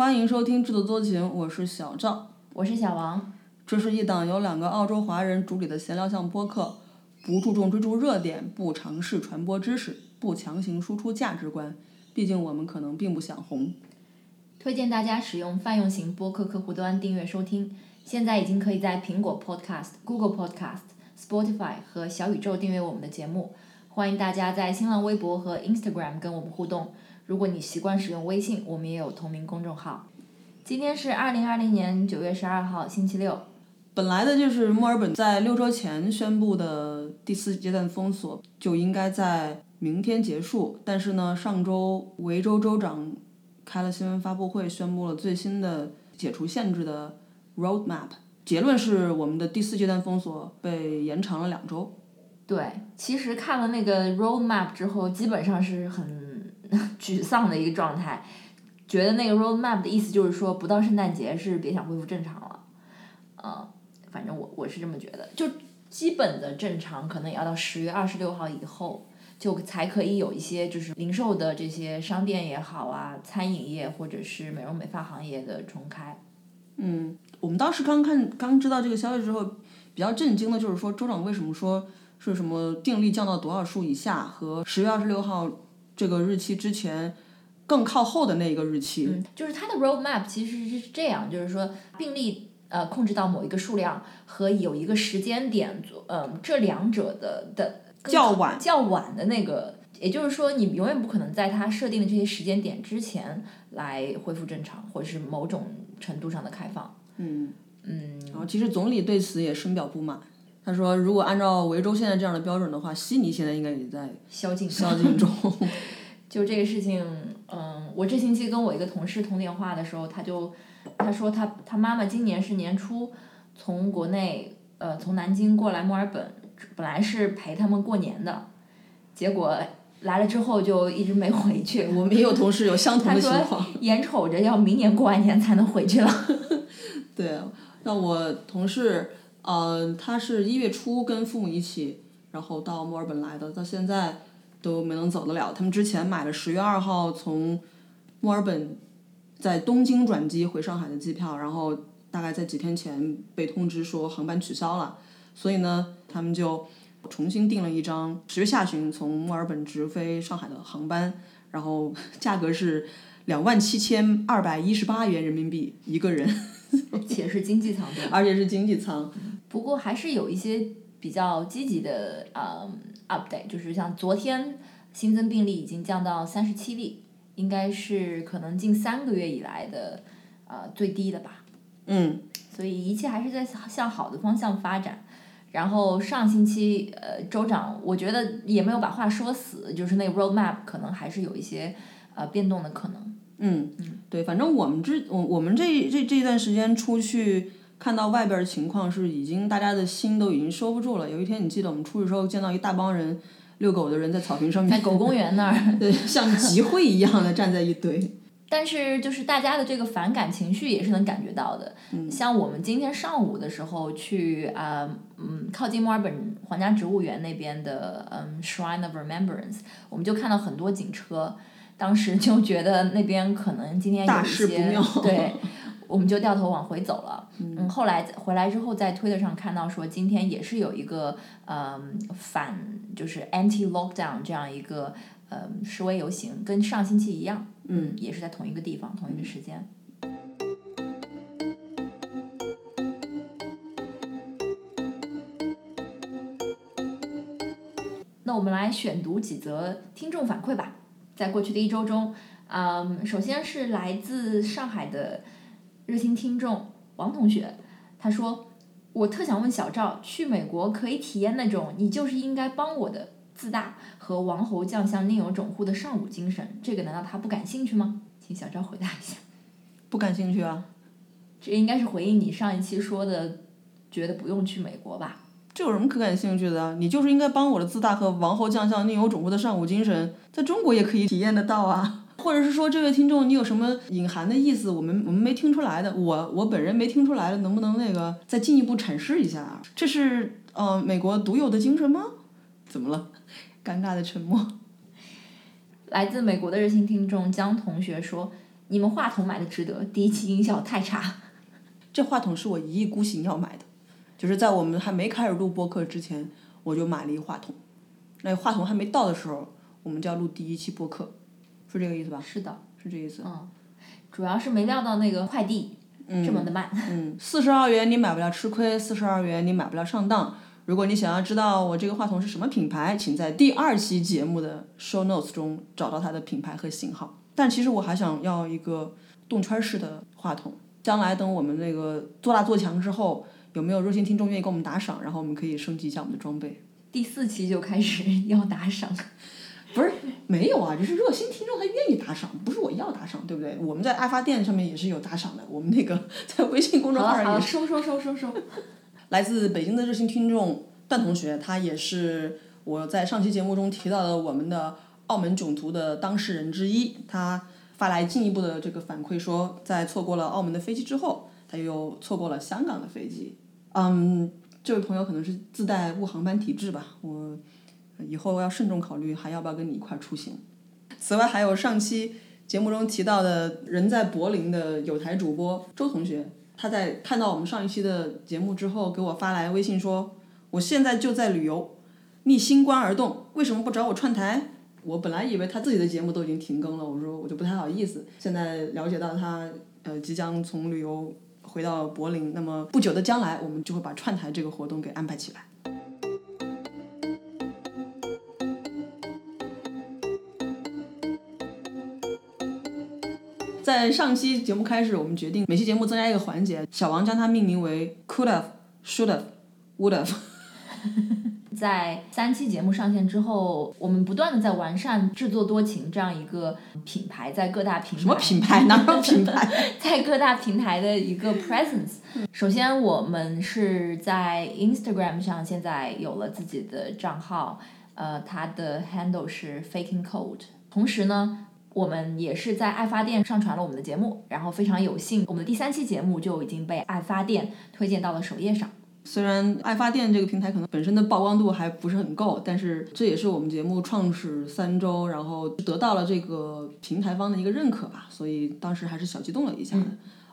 欢迎收听《制作多情》，我是小赵，我是小王。这是一档由两个澳洲华人主理的闲聊向播客，不注重追逐热点，不尝试传播知识，不强行输出价值观。毕竟我们可能并不想红。推荐大家使用泛用型播客客户端订阅收听。现在已经可以在苹果 Podcast、Google Podcast、Spotify 和小宇宙订阅我们的节目。欢迎大家在新浪微博和 Instagram 跟我们互动。如果你习惯使用微信，我们也有同名公众号。今天是二零二零年九月十二号，星期六。本来的就是墨尔本在六周前宣布的第四阶段封锁就应该在明天结束，但是呢，上周维州州长开了新闻发布会，宣布了最新的解除限制的 roadmap。结论是我们的第四阶段封锁被延长了两周。对，其实看了那个 roadmap 之后，基本上是很 沮丧的一个状态，觉得那个 roadmap 的意思就是说，不到圣诞节是别想恢复正常了，嗯。反正我我是这么觉得，就基本的正常可能也要到十月二十六号以后，就才可以有一些就是零售的这些商店也好啊，餐饮业或者是美容美发行业的重开。嗯，我们当时刚看刚知道这个消息之后，比较震惊的就是说州长为什么说是什么定力降到多少数以下和十月二十六号这个日期之前更靠后的那一个日期。嗯，就是它的 roadmap 其实是这样，就是说病例。呃，控制到某一个数量和有一个时间点，嗯，这两者的的较晚较晚的那个，也就是说，你永远不可能在它设定的这些时间点之前来恢复正常，或者是某种程度上的开放。嗯嗯。然后，其实总理对此也深表不满。他说，如果按照维州现在这样的标准的话，悉尼现在应该也在宵禁宵禁中。就这个事情，嗯，我这星期跟我一个同事通电话的时候，他就。他说他他妈妈今年是年初从国内呃从南京过来墨尔本，本来是陪他们过年的，结果来了之后就一直没回去。我们也有同事有相同的情况。眼瞅着要明年过完年才能回去了。对，那我同事呃他是一月初跟父母一起，然后到墨尔本来的，到现在都没能走得了。他们之前买了十月二号从墨尔本。在东京转机回上海的机票，然后大概在几天前被通知说航班取消了，所以呢，他们就重新订了一张十月下旬从墨尔本直飞上海的航班，然后价格是两万七千二百一十八元人民币一个人，且是经济舱对，而且是经济舱。不过还是有一些比较积极的呃 update，就是像昨天新增病例已经降到三十七例。应该是可能近三个月以来的，呃最低的吧。嗯。所以一切还是在向好的方向发展。然后上星期，呃，州长我觉得也没有把话说死，就是那个 roadmap 可能还是有一些呃变动的可能。嗯嗯。对，反正我们这我我们这这这一段时间出去看到外边的情况是已经大家的心都已经收不住了。有一天你记得我们出去时候见到一大帮人。遛狗的人在草坪上面，在狗公园那儿，对，像集会一样的站在一堆。但是，就是大家的这个反感情绪也是能感觉到的。嗯。像我们今天上午的时候去啊，嗯，靠近墨尔本皇家植物园那边的嗯 Shrine of Remembrance，我们就看到很多警车，当时就觉得那边可能今天有一些对。我们就掉头往回走了。嗯，后来回来之后，在推特上看到说，今天也是有一个嗯反就是 anti lockdown 这样一个呃示威游行，跟上星期一样。嗯，也是在同一个地方，同一个时间。那我们来选读几则听众反馈吧。在过去的一周中，嗯，首先是来自上海的。热心听众王同学，他说：“我特想问小赵，去美国可以体验那种你就是应该帮我的自大和王侯将相宁有种乎的尚武精神，这个难道他不感兴趣吗？”请小赵回答一下。不感兴趣啊？这应该是回应你上一期说的，觉得不用去美国吧？这有什么可感兴趣的？你就是应该帮我的自大和王侯将相宁有种乎的尚武精神，在中国也可以体验得到啊。或者是说，这位听众，你有什么隐含的意思？我们我们没听出来的，我我本人没听出来的，能不能那个再进一步阐释一下啊？这是呃美国独有的精神吗？怎么了？尴尬的沉默。来自美国的热心听众江同学说：“你们话筒买的值得，第一期音效太差。这话筒是我一意孤行要买的，就是在我们还没开始录播客之前，我就买了一话筒。那话筒还没到的时候，我们就要录第一期播客，是这个意思吧？是的，是这意思。嗯，主要是没料到那个快递这么的慢。嗯，四十二元你买不了吃亏，四十二元你买不了上当。如果你想要知道我这个话筒是什么品牌，请在第二期节目的 show notes 中找到它的品牌和型号。但其实我还想要一个动圈式的话筒。将来等我们那个做大做强之后，有没有热心听众愿意给我们打赏？然后我们可以升级一下我们的装备。第四期就开始要打赏，不是没有啊，就是热心听众他愿意打赏，不是我要打赏，对不对？我们在爱发电上面也是有打赏的，我们那个在微信公众号上也收收收收收。来自北京的热心听众段同学，他也是我在上期节目中提到的我们的澳门囧途的当事人之一，他。发来进一步的这个反馈说，在错过了澳门的飞机之后，他又错过了香港的飞机。嗯，这位朋友可能是自带误航班体质吧，我以后要慎重考虑还要不要跟你一块儿出行。此外，还有上期节目中提到的人在柏林的有台主播周同学，他在看到我们上一期的节目之后，给我发来微信说：“我现在就在旅游，逆新冠而动，为什么不找我串台？”我本来以为他自己的节目都已经停更了，我说我就不太好意思。现在了解到他呃即将从旅游回到柏林，那么不久的将来，我们就会把串台这个活动给安排起来。在上期节目开始，我们决定每期节目增加一个环节，小王将它命名为 Could have, Should have, Would have。在三期节目上线之后，我们不断的在完善“制作多情”这样一个品牌，在各大平台什么品牌？哪 有品牌？在各大平台的一个 presence。首先，我们是在 Instagram 上现在有了自己的账号，呃，它的 handle 是 faking code。同时呢，我们也是在爱发电上传了我们的节目，然后非常有幸，我们的第三期节目就已经被爱发电推荐到了首页上。虽然爱发电这个平台可能本身的曝光度还不是很够，但是这也是我们节目创始三周，然后得到了这个平台方的一个认可吧，所以当时还是小激动了一下。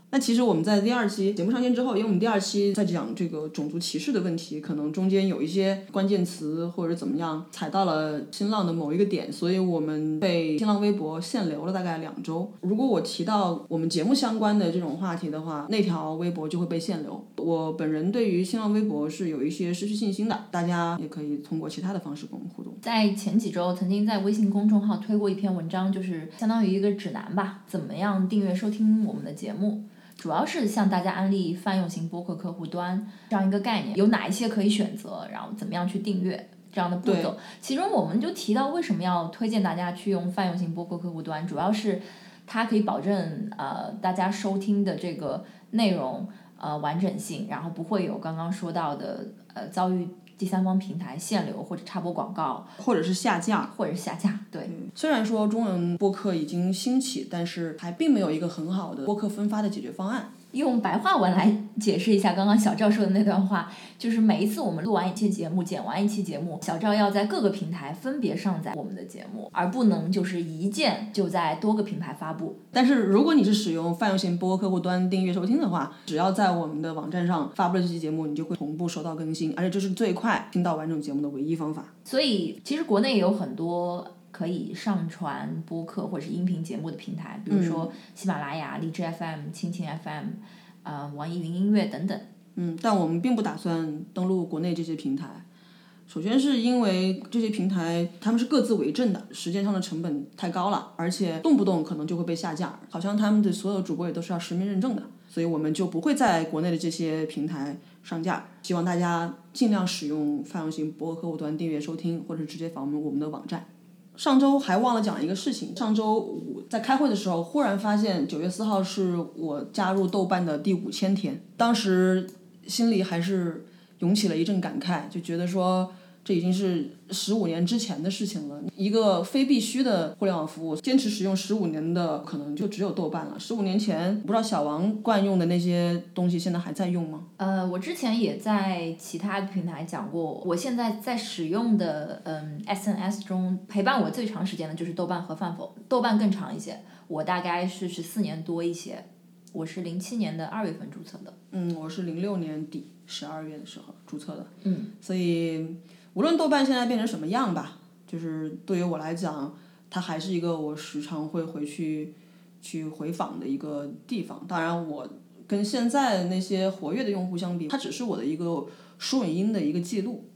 那其实我们在第二期节目上线之后，因为我们第二期在讲这个种族歧视的问题，可能中间有一些关键词或者怎么样踩到了新浪的某一个点，所以我们被新浪微博限流了大概两周。如果我提到我们节目相关的这种话题的话，那条微博就会被限流。我本人对于新浪微博是有一些失去信心的，大家也可以通过其他的方式跟我们互动。在前几周，曾经在微信公众号推过一篇文章，就是相当于一个指南吧，怎么样订阅收听我们的节目。主要是向大家安利泛用型播客客户端这样一个概念，有哪一些可以选择，然后怎么样去订阅这样的步骤。其中我们就提到为什么要推荐大家去用泛用型播客客户端，主要是它可以保证呃大家收听的这个内容呃完整性，然后不会有刚刚说到的呃遭遇。第三方平台限流或者插播广告，或者是下架，或者是下架。对，虽然说中文播客已经兴起，但是还并没有一个很好的播客分发的解决方案。用白话文来解释一下刚刚小赵说的那段话，就是每一次我们录完一期节目、剪完一期节目，小赵要在各个平台分别上载我们的节目，而不能就是一键就在多个平台发布。但是如果你是使用泛用型播客客户端订阅收听的话，只要在我们的网站上发布了这期节目，你就会同步收到更新，而且这是最快听到完整节目的唯一方法。所以其实国内也有很多。可以上传播客或者是音频节目的平台，比如说喜马拉雅、荔枝 FM、蜻蜓 FM，呃，网易云音乐等等。嗯，但我们并不打算登录国内这些平台。首先是因为这些平台他们是各自为政的，时间上的成本太高了，而且动不动可能就会被下架。好像他们的所有主播也都是要实名认证的，所以我们就不会在国内的这些平台上架。希望大家尽量使用泛用型播客客户端订阅收听，或者直接访问我们的网站。上周还忘了讲一个事情。上周五在开会的时候，忽然发现九月四号是我加入豆瓣的第五千天。当时心里还是涌起了一阵感慨，就觉得说这已经是十五年之前的事情了。一个非必须的互联网服务，坚持使用十五年的，可能就只有豆瓣了。十五年前，不知道小王惯用的那些东西，现在还在用吗？呃，我之前也在其他平台讲过，我现在在使用的嗯 SNS 中，陪伴我最长时间的就是豆瓣和饭否，豆瓣更长一些，我大概是十四年多一些。我是零七年的二月份注册的。嗯，我是零六年底十二月的时候注册的。嗯，所以无论豆瓣现在变成什么样吧，就是对于我来讲，它还是一个我时常会回去去回访的一个地方。当然，我跟现在那些活跃的用户相比，它只是我的一个输影音的一个记录。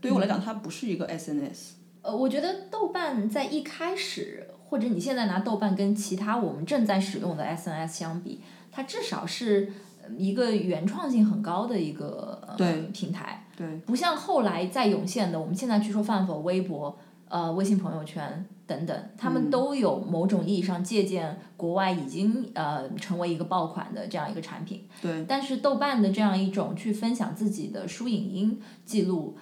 对于我来讲，它不是一个 SNS。呃，我觉得豆瓣在一开始，或者你现在拿豆瓣跟其他我们正在使用的 SNS 相比，它至少是一个原创性很高的一个对平台。对，不像后来再涌现的，我们现在去说饭否、微博、呃微信朋友圈等等，他们都有某种意义上借鉴国外已经呃成为一个爆款的这样一个产品。对。但是豆瓣的这样一种去分享自己的书影音记录，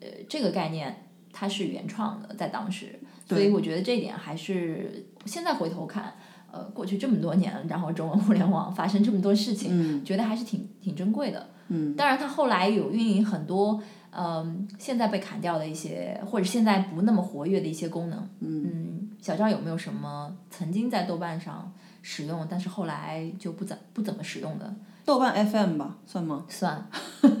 呃，这个概念它是原创的，在当时，所以我觉得这一点还是现在回头看，呃，过去这么多年，然后中文互联网发生这么多事情，觉得还是挺挺珍贵的。嗯，当然，它后来有运营很多，嗯，现在被砍掉的一些，或者现在不那么活跃的一些功能。嗯，小赵有没有什么曾经在豆瓣上使用，但是后来就不怎不怎么使用的？豆瓣 FM 吧，算吗？算，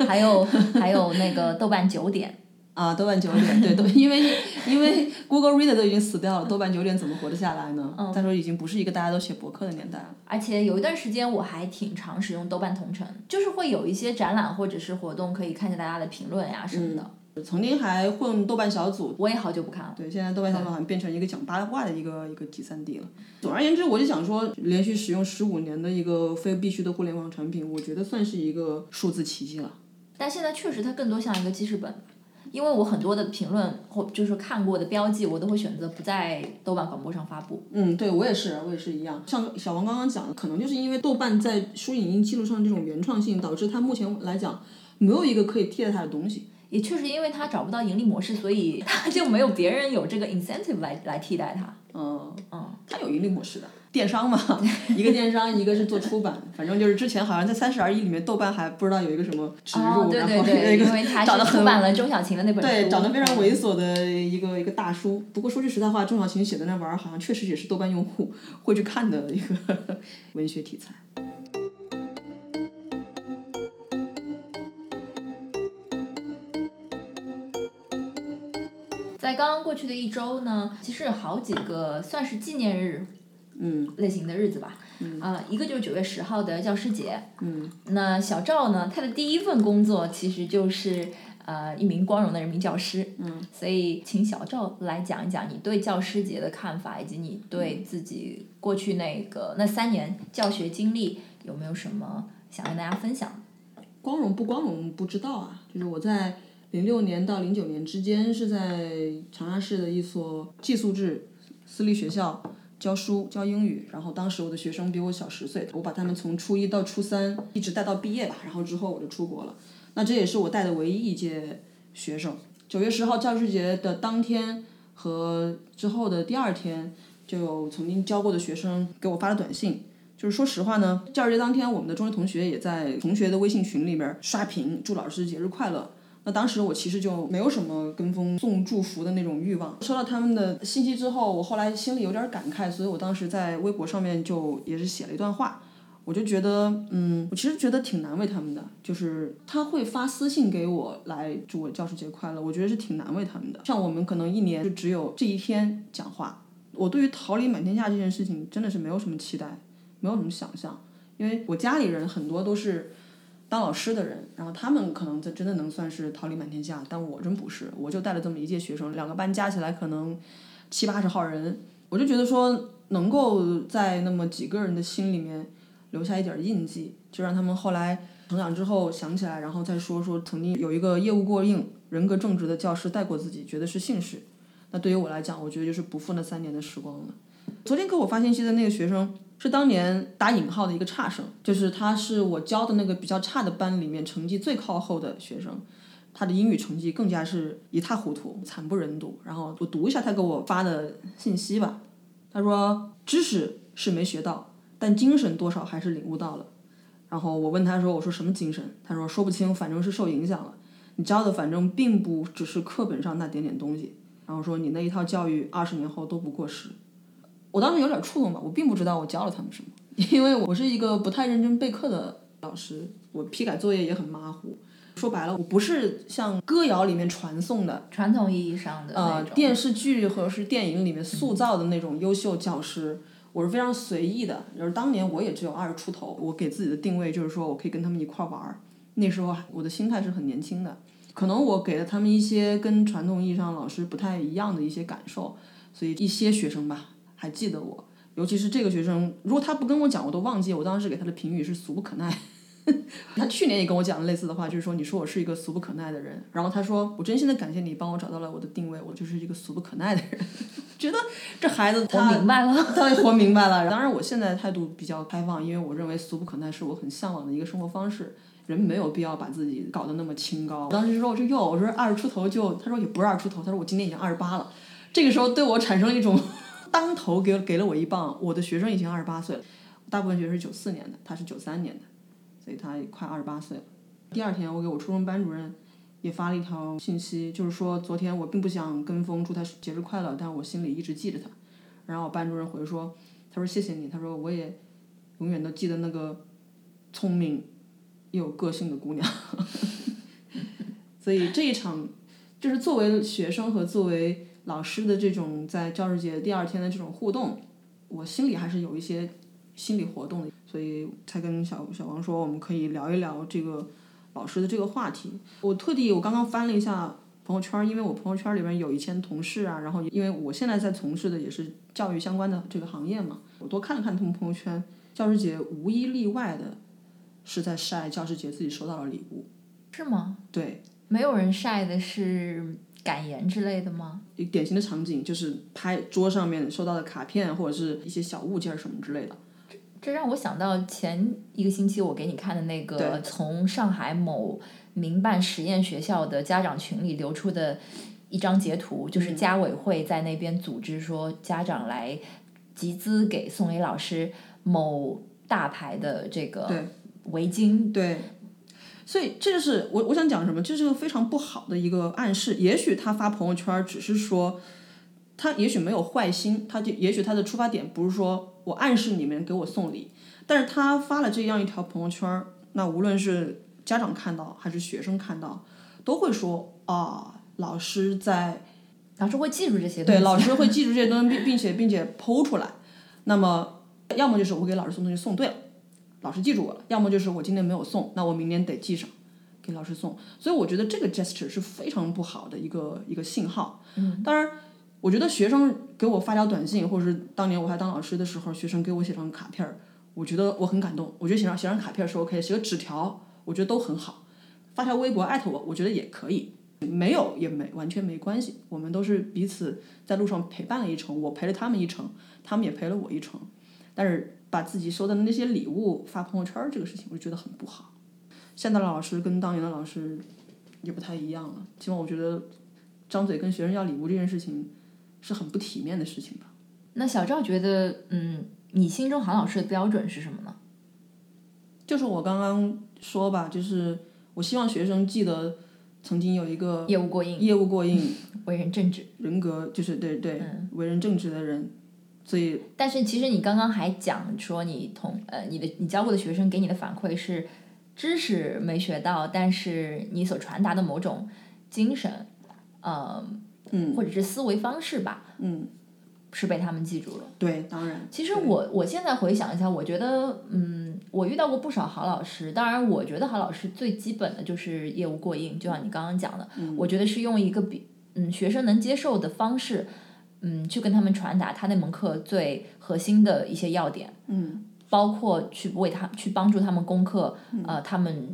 还有还有那个豆瓣九点。啊，豆瓣九点，对，都因为因为 Google Reader 都已经死掉了，豆瓣九点怎么活得下来呢？嗯再说已经不是一个大家都写博客的年代了。而且有一段时间我还挺常使用豆瓣同城，就是会有一些展览或者是活动可以看见大家的评论呀什么的。曾经还混豆瓣小组，我也好久不看了。对，现在豆瓣小组好像变成一个讲八卦的一个一个集散地了。总而言之，我就想说，连续使用十五年的一个非必须的互联网产品，我觉得算是一个数字奇迹了。但现在确实它更多像一个记事本。因为我很多的评论或就是看过的标记，我都会选择不在豆瓣广播上发布。嗯，对我也是，我也是一样。像小王刚刚讲的，可能就是因为豆瓣在书影音记录上这种原创性，导致它目前来讲没有一个可以替代它的东西。也确实因为它找不到盈利模式，所以它就没有别人有这个 incentive 来来替代它。嗯嗯，它有盈利模式的。电商嘛，一个电商，一个是做出版，反正就是之前好像在三十而已里面，豆瓣还不知道有一个什么植入，然后那个长得出版了钟小琴的那本书，对，长得非常猥琐的一个一个大叔。不过说句实在话，钟小琴写的那玩意儿，好像确实也是豆瓣用户 会去看的一个 文学题材。在刚刚过去的一周呢，其实有好几个算是纪念日，嗯，类型的日子吧，嗯。啊，一个就是九月十号的教师节，嗯，那小赵呢，他的第一份工作其实就是呃一名光荣的人民教师，嗯，所以请小赵来讲一讲你对教师节的看法，以及你对自己过去那个那三年教学经历有没有什么想跟大家分享？光荣不光荣不知道啊，就是我在。零六年到零九年之间是在长沙市的一所寄宿制私立学校教书教英语，然后当时我的学生比我小十岁，我把他们从初一到初三一直带到毕业吧，然后之后我就出国了。那这也是我带的唯一一届学生。九月十号教师节的当天和之后的第二天，就有曾经教过的学生给我发了短信，就是说实话呢，教师节当天我们的中学同学也在同学的微信群里边刷屏祝老师节日快乐。那当时我其实就没有什么跟风送祝福的那种欲望。收到他们的信息之后，我后来心里有点感慨，所以我当时在微博上面就也是写了一段话。我就觉得，嗯，我其实觉得挺难为他们的，就是他会发私信给我来祝我教师节快乐，我觉得是挺难为他们的。像我们可能一年就只有这一天讲话，我对于桃李满天下这件事情真的是没有什么期待，没有什么想象，因为我家里人很多都是。当老师的人，然后他们可能真真的能算是桃李满天下，但我真不是，我就带了这么一届学生，两个班加起来可能七八十号人，我就觉得说能够在那么几个人的心里面留下一点印记，就让他们后来成长之后想起来，然后再说说曾经有一个业务过硬、人格正直的教师带过自己，觉得是幸事。那对于我来讲，我觉得就是不负那三年的时光了。昨天给我发信息的那个学生。是当年打引号的一个差生，就是他是我教的那个比较差的班里面成绩最靠后的学生，他的英语成绩更加是一塌糊涂，惨不忍睹。然后我读一下他给我发的信息吧。他说：“知识是没学到，但精神多少还是领悟到了。”然后我问他说：“我说什么精神？”他说：“说不清，反正是受影响了。你教的反正并不只是课本上那点点东西。”然后说：“你那一套教育二十年后都不过时。”我当时有点触动吧，我并不知道我教了他们什么，因为我是一个不太认真备课的老师，我批改作业也很马虎。说白了，我不是像歌谣里面传颂的传统意义上的呃电视剧或者是电影里面塑造的那种优秀教师，我是非常随意的。就是当年我也只有二十出头，我给自己的定位就是说我可以跟他们一块玩儿。那时候我的心态是很年轻的，可能我给了他们一些跟传统意义上老师不太一样的一些感受，所以一些学生吧还记得我，尤其是这个学生，如果他不跟我讲，我都忘记我当时给他的评语是俗不可耐。他去年也跟我讲了类似的话，就是说你说我是一个俗不可耐的人，然后他说我真心的感谢你帮我找到了我的定位，我就是一个俗不可耐的人。觉得这孩子他明白了，他活明白了。当然我现在态度比较开放，因为我认为俗不可耐是我很向往的一个生活方式。人没有必要把自己搞得那么清高。我当时就说我说哟，我说二十出头就，他说也不是二十出头，他说我今年已经二十八了。这个时候对我产生了一种当头给给了我一棒。我的学生已经二十八岁了，大部分学生是九四年的，他是九三年的。所以他快二十八岁了。第二天，我给我初中班主任也发了一条信息，就是说昨天我并不想跟风祝他节日快乐，但我心里一直记着他。然后我班主任回说：“他说谢谢你，他说我也永远都记得那个聪明又有个性的姑娘。”所以这一场就是作为学生和作为老师的这种在教师节第二天的这种互动，我心里还是有一些。心理活动的，所以才跟小小王说，我们可以聊一聊这个老师的这个话题。我特地我刚刚翻了一下朋友圈，因为我朋友圈里面有以前同事啊，然后因为我现在在从事的也是教育相关的这个行业嘛，我多看了看他们朋友圈，教师节无一例外的是在晒教师节自己收到的礼物。是吗？对。没有人晒的是感言之类的吗？典型的场景就是拍桌上面收到的卡片或者是一些小物件什么之类的。这让我想到前一个星期我给你看的那个从上海某民办实验学校的家长群里流出的一张截图，就是家委会在那边组织说家长来集资给宋雷老师某大牌的这个围巾。对，所以这就是我我想讲什么，这是个非常不好的一个暗示。也许他发朋友圈只是说。他也许没有坏心，他就也许他的出发点不是说我暗示你们给我送礼，但是他发了这样一条朋友圈那无论是家长看到还是学生看到，都会说啊，老师在，老师会记住这些东西，对，老师会记住这些东西，并并且并且剖出来，那么要么就是我给老师送东西送对了，老师记住我了，要么就是我今天没有送，那我明年得记上，给老师送，所以我觉得这个 gesture 是非常不好的一个一个信号，嗯，当然。我觉得学生给我发条短信，或者是当年我还当老师的时候，学生给我写张卡片儿，我觉得我很感动。我觉得写上写张卡片是 OK，写个纸条，我觉得都很好。发条微博艾特我，我觉得也可以。没有也没完全没关系，我们都是彼此在路上陪伴了一程，我陪了他们一程，他们也陪了我一程。但是把自己收的那些礼物发朋友圈儿这个事情，我就觉得很不好。现在的老师跟当年的老师也不太一样了。起码我觉得张嘴跟学生要礼物这件事情。是很不体面的事情吧？那小赵觉得，嗯，你心中好老师的标准是什么呢？就是我刚刚说吧，就是我希望学生记得曾经有一个业务过硬、业务过硬、为人正直、人格就是对对为人正直的人。所以，但是其实你刚刚还讲说，你同呃你的你教过的学生给你的反馈是知识没学到，但是你所传达的某种精神，呃。嗯，或者是思维方式吧，嗯，是被他们记住了。对，当然。其实我我现在回想一下，我觉得，嗯，我遇到过不少好老师。当然，我觉得好老师最基本的就是业务过硬，就像你刚刚讲的，我觉得是用一个比嗯学生能接受的方式，嗯，去跟他们传达他那门课最核心的一些要点，嗯，包括去为他去帮助他们攻克呃他们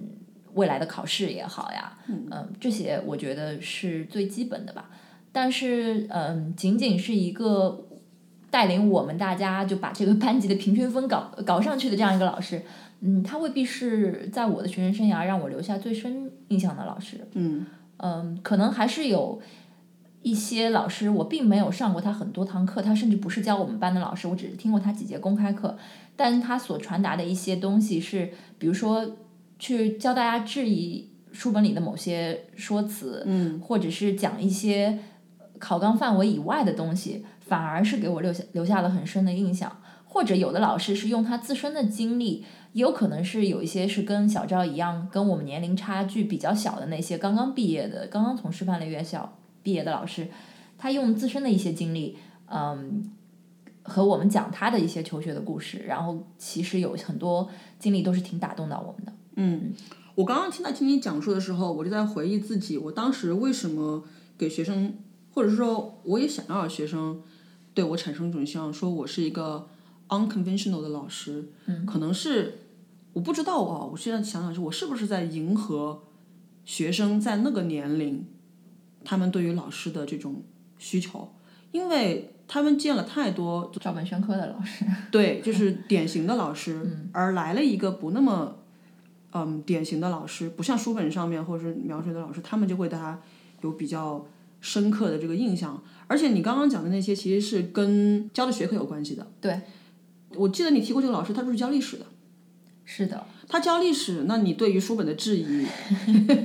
未来的考试也好呀，嗯，这些我觉得是最基本的吧。但是，嗯，仅仅是一个带领我们大家就把这个班级的平均分搞搞上去的这样一个老师，嗯，他未必是在我的学生生涯让我留下最深印象的老师。嗯，嗯，可能还是有一些老师，我并没有上过他很多堂课，他甚至不是教我们班的老师，我只是听过他几节公开课，但他所传达的一些东西是，比如说去教大家质疑书本里的某些说辞，嗯，或者是讲一些考纲范围以外的东西，反而是给我留下留下了很深的印象。或者有的老师是用他自身的经历，也有可能是有一些是跟小赵一样，跟我们年龄差距比较小的那些刚刚毕业的、刚刚从师范类院校毕业的老师，他用自身的一些经历，嗯，和我们讲他的一些求学的故事，然后其实有很多经历都是挺打动到我们的。嗯，我刚刚听到听你讲述的时候，我就在回忆自己，我当时为什么给学生，或者说我也想要学生对我产生一种希望，说我是一个 unconventional 的老师，嗯，可能是我不知道啊，我现在想想是我是不是在迎合学生在那个年龄他们对于老师的这种需求，因为他们见了太多照本宣科的老师，对，就是典型的老师，而来了一个不那么，嗯，典型的老师，不像书本上面或者是描述的老师，他们就会对他有比较深刻的这个印象。而且你刚刚讲的那些，其实是跟教的学科有关系的。对，我记得你提过这个老师，他就是教历史的。是的，他教历史，那你对于书本的质疑，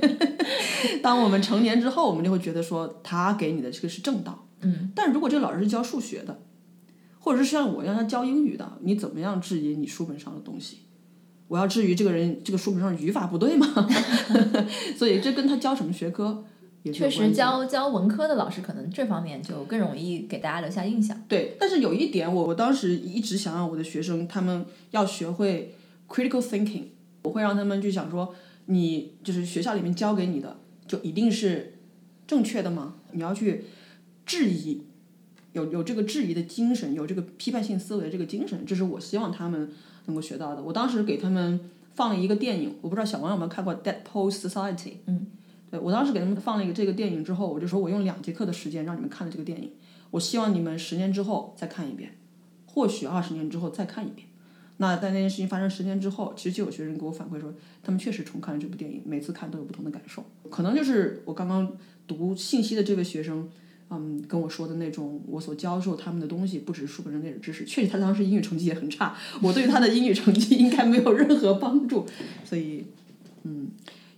当我们成年之后，我们就会觉得说他给你的这个是正道。嗯，但如果这个老师是教数学的，或者是像我一样他教英语的，你怎么样质疑你书本上的东西？我要质疑这个人这个书本上的语法不对吗？所以这跟他教什么学科也确实教教文科的老师可能这方面就更容易给大家留下印象。对，但是有一点我我当时一直想让我的学生他们要学会 critical thinking，我会让他们去想说，你就是学校里面教给你的就一定是正确的吗？你要去质疑，有有这个质疑的精神，有这个批判性思维的这个精神，这是我希望他们能够学到的。我当时给他们放了一个电影，我不知道小王有没有看过《Dead Poets Society》。嗯。对我当时给他们放了一个这个电影之后，我就说我用两节课的时间让你们看了这个电影，我希望你们十年之后再看一遍，或许二十年之后再看一遍。那在那件事情发生十年之后，其实就有学生给我反馈说，他们确实重看了这部电影，每次看都有不同的感受。可能就是我刚刚读信息的这位学生，嗯，跟我说的那种，我所教授他们的东西，不只是书本上那种知识，确实他当时英语成绩也很差，我对他的英语成绩应该没有任何帮助，所以，嗯。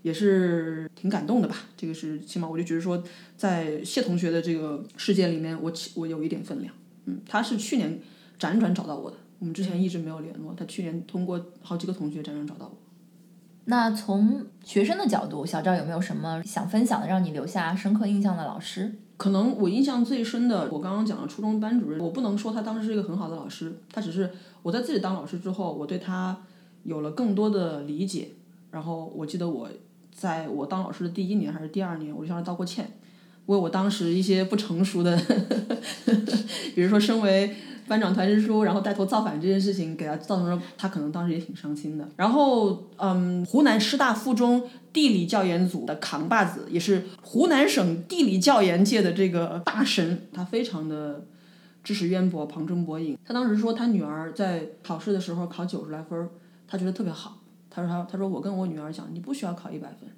也是挺感动的吧，这个是起码我就觉得说，在谢同学的这个世界里面，我起我有一点分量。嗯，他是去年辗转找到我的，我们之前一直没有联络，他去年通过好几个同学辗转找到我。那从学生的角度，小赵有没有什么想分享的，让你留下深刻印象的老师？可能我印象最深的，我刚刚讲的初中班主任，我不能说他当时是一个很好的老师，他只是我在自己当老师之后，我对他有了更多的理解。然后我记得我在我当老师的第一年还是第二年，我就向他道过歉，为我当时一些不成熟的，比如说身为班长团支书，然后带头造反这件事情，给他造成了他可能当时也挺伤心的。然后，嗯，湖南师大附中地理教研组的扛把子，也是湖南省地理教研界的这个大神，他非常的知识渊博、旁征博引。他当时说他女儿在考试的时候考九十来分，他觉得特别好。他说他他说我跟我女儿讲，你不需要考一百分，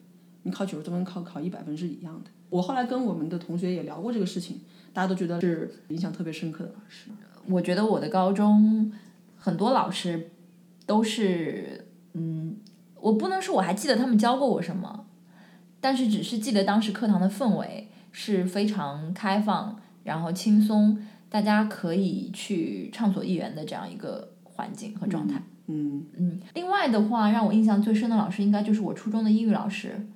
你考九十多分考考一百分是一样的。我后来跟我们的同学也聊过这个事情，大家都觉得是印象特别深刻的老师。我觉得我的高中很多老师都是，嗯，我不能说我还记得他们教过我什么，但是只是记得当时课堂的氛围是非常开放，然后轻松，大家可以去畅所欲言的这样一个环境和状态。嗯嗯，另外的话，让我印象最深的老师应该就是我初中的英语老师，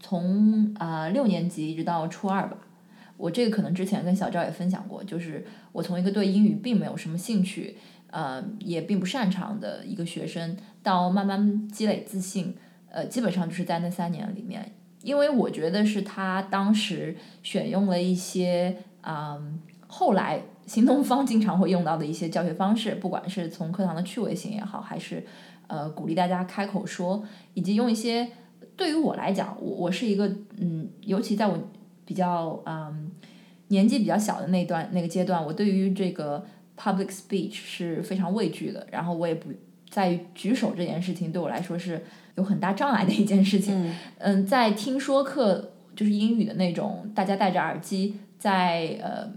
从呃六年级一直到初二吧。我这个可能之前跟小赵也分享过，就是我从一个对英语并没有什么兴趣，呃，也并不擅长的一个学生，到慢慢积累自信，呃，基本上就是在那三年里面，因为我觉得是他当时选用了一些嗯、后来新东方经常会用到的一些教学方式，不管是从课堂的趣味性也好，还是呃鼓励大家开口说，以及用一些对于我来讲，我我是一个嗯，尤其在我比较嗯年纪比较小的那段那个阶段，我对于这个 public speech 是非常畏惧的，然后我也不在于举手这件事情对我来说是有很大障碍的一件事情。嗯嗯，在听说课就是英语的那种，大家戴着耳机在呃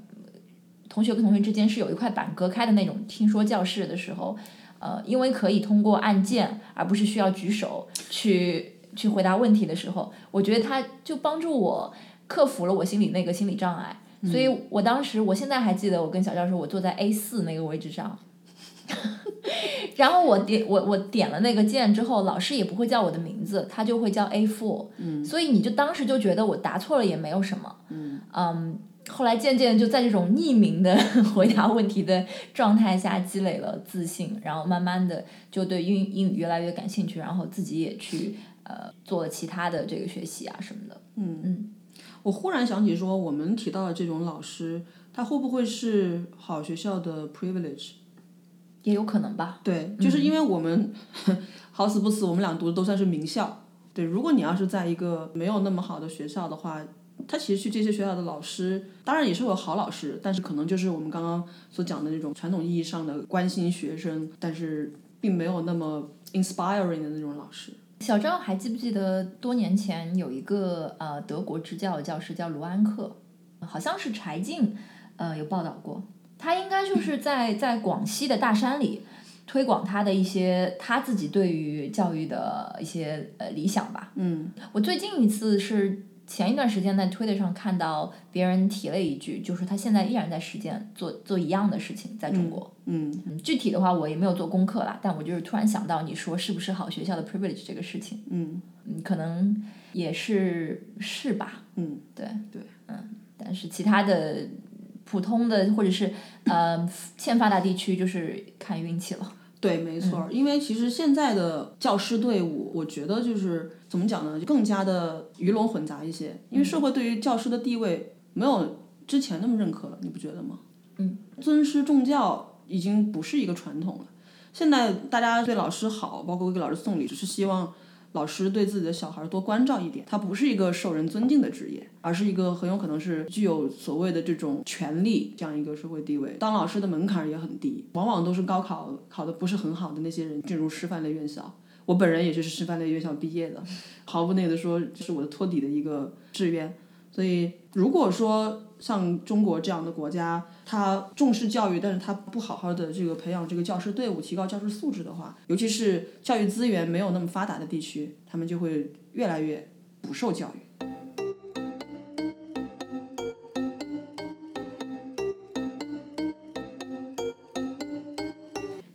同学跟同学之间是有一块板隔开的那种听说教室的时候，呃，因为可以通过按键，而不是需要举手去去回答问题的时候，我觉得它就帮助我克服了我心里那个心理障碍。所以我当时，我现在还记得，我跟小教授我坐在 A 四那个位置上，然后我点我我点了那个键之后，老师也不会叫我的名字，他就会叫 A four，所以你就当时就觉得我答错了也没有什么，嗯，后来渐渐就在这种匿名的 回答问题的状态下积累了自信，然后慢慢的就对英英语越来越感兴趣，然后自己也去呃做了其他的这个学习啊什么的，嗯。嗯。我忽然想起说，我们提到的这种老师，他会不会是好学校的 privilege？也有可能吧。对，就是因为我们 好死不死，我们俩读的都算是名校。对，如果你要是在一个没有那么好的学校的话，他其实去这些学校的老师，当然也是有好老师，但是可能就是我们刚刚所讲的那种传统意义上的关心学生，但是并没有那么 inspiring 的那种老师。小张还记不记得多年前有一个呃德国支教教师叫卢安克，好像是柴静呃有报道过，他应该就是在在广西的大山里推广他的一些他自己对于教育的一些呃理想吧。嗯，我最近一次是。前一段时间在推特上看到别人提了一句，就是他现在依然在实践做做一样的事情，在中国。嗯嗯，具体的话我也没有做功课啦，但我就是突然想到你说是不是好学校的 privilege 这个事情。嗯嗯，可能也是是吧。嗯，对对，嗯，但是其他的普通的或者是呃 欠发达地区就是看运气了。对，没错，因为其实现在的教师队伍，我觉得就是怎么讲呢，就更加的鱼龙混杂一些。因为社会对于教师的地位没有之前那么认可了，你不觉得吗？嗯，尊师重教已经不是一个传统了。现在大家对老师好，包括给老师送礼，只是希望。老师对自己的小孩多关照一点，他不是一个受人尊敬的职业，而是一个很有可能是具有所谓的这种权利这样一个社会地位。当老师的门槛也很低，往往都是高考考的不是很好的那些人进入师范类院校。我本人也是师范类院校毕业的，毫不那个说这是我的托底的一个志愿。所以如果说，像中国这样的国家，他重视教育，但是他不好好的这个培养这个教师队伍，提高教师素质的话，尤其是教育资源没有那么发达的地区，他们就会越来越不受教育。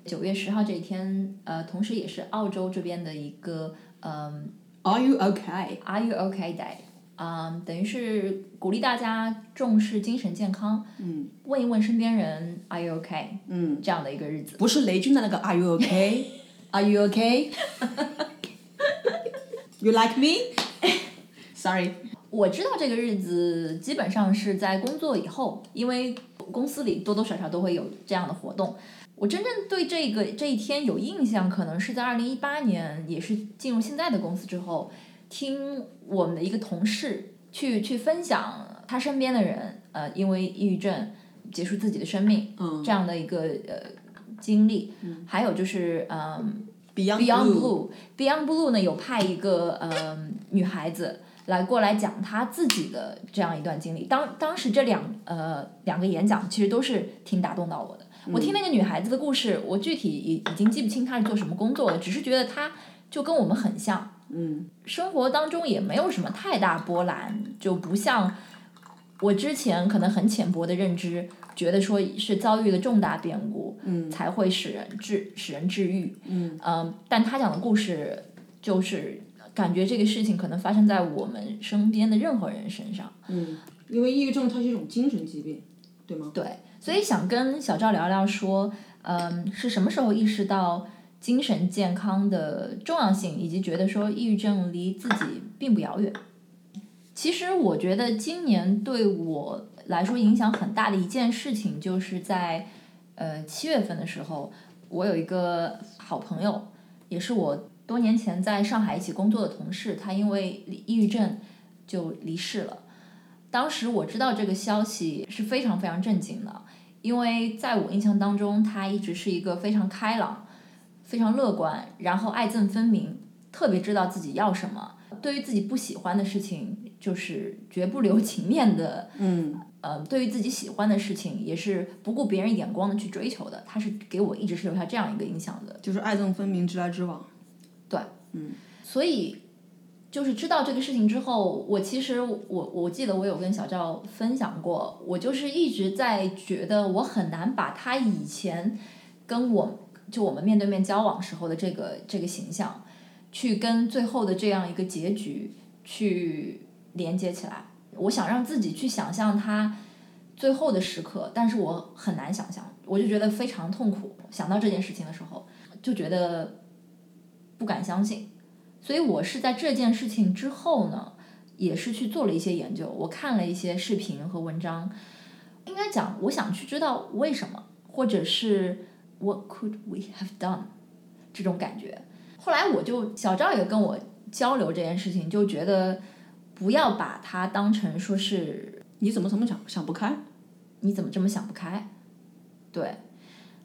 九月十号这一天，呃，同时也是澳洲这边的一个嗯，Are you okay? Are you okay day? 啊，等于是鼓励大家重视精神健康，嗯，问一问身边人 Are you okay？嗯，这样的一个日子。不是雷军的那个 Are you okay？Are you okay？You like me？Sorry。我知道这个日子基本上是在工作以后，因为公司里多多少少都会有这样的活动。我真正对这个这一天有印象，可能是在二零一八年，也是进入现在的公司之后。听我们的一个同事去去分享他身边的人，呃，因为抑郁症结束自己的生命，这样的一个呃经历，还有就是嗯，Beyond Blue，Beyond Blue 呢有派一个嗯女孩子来过来讲她自己的这样一段经历。当当时这两呃两个演讲其实都是挺打动到我的。我听那个女孩子的故事，我具体已已经记不清她是做什么工作了，只是觉得她就跟我们很像。嗯，生活当中也没有什么太大波澜，就不像我之前可能很浅薄的认知，觉得说是遭遇了重大变故，嗯，才会使人治使人治愈，嗯，嗯，但他讲的故事就是感觉这个事情可能发生在我们身边的任何人身上，嗯，因为抑郁症它是一种精神疾病，对吗？对，所以想跟小赵聊聊说，嗯，是什么时候意识到？精神健康的重要性，以及觉得说抑郁症离自己并不遥远。其实我觉得今年对我来说影响很大的一件事情，就是在呃七月份的时候，我有一个好朋友，也是我多年前在上海一起工作的同事，他因为抑郁症就离世了。当时我知道这个消息是非常非常震惊的，因为在我印象当中，他一直是一个非常开朗。非常乐观，然后爱憎分明，特别知道自己要什么，对于自己不喜欢的事情，就是绝不留情面的，嗯，呃，对于自己喜欢的事情，也是不顾别人眼光的去追求的。他是给我一直是留下这样一个印象的。就是爱憎分明，直来直往。对。嗯所以，就是知道这个事情之后，我其实我我记得我有跟小赵分享过，我就是一直在觉得我很难把他以前跟我就我们面对面交往时候的这个这个形象，去跟最后的这样一个结局去连接起来。我想让自己去想象他最后的时刻，但是我很难想象，我就觉得非常痛苦。想到这件事情的时候，就觉得不敢相信。所以我是在这件事情之后呢，也是去做了一些研究，我看了一些视频和文章，应该讲，我想去知道为什么，或者是 What could we have done 这种感觉。后来我就小赵也跟我交流这件事情，就觉得不要把它当成说是你怎么怎么想想不开？你怎么这么想不开？对，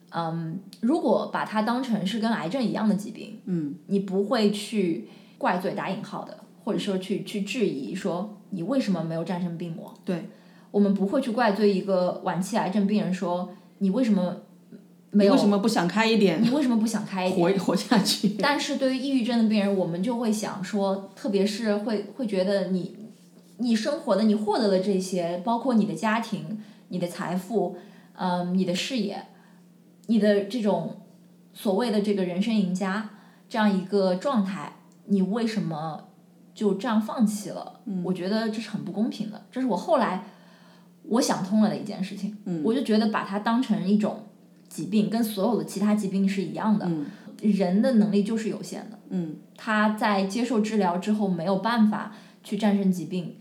嗯，如果把它当成是跟癌症一样的疾病，嗯，你不会去怪罪打引号的，或者说去去质疑说你为什么没有战胜病魔。对，我们不会去怪罪一个晚期癌症病人说你为什么没有为什么不想开一点，你为什么不想开一点？活活下去？但是对于抑郁症的病人，我们就会想说，特别是会会觉得你你生活的你获得了这些，包括你的家庭、你的财富，嗯，你的事业，你的这种所谓的这个人生赢家这样一个状态，你为什么就这样放弃了？我觉得这是很不公平的，这是我后来我想通了的一件事情。我就觉得把它当成一种疾病，跟所有的其他疾病是一样的。嗯人的能力就是有限的，嗯他在接受治疗之后没有办法去战胜疾病，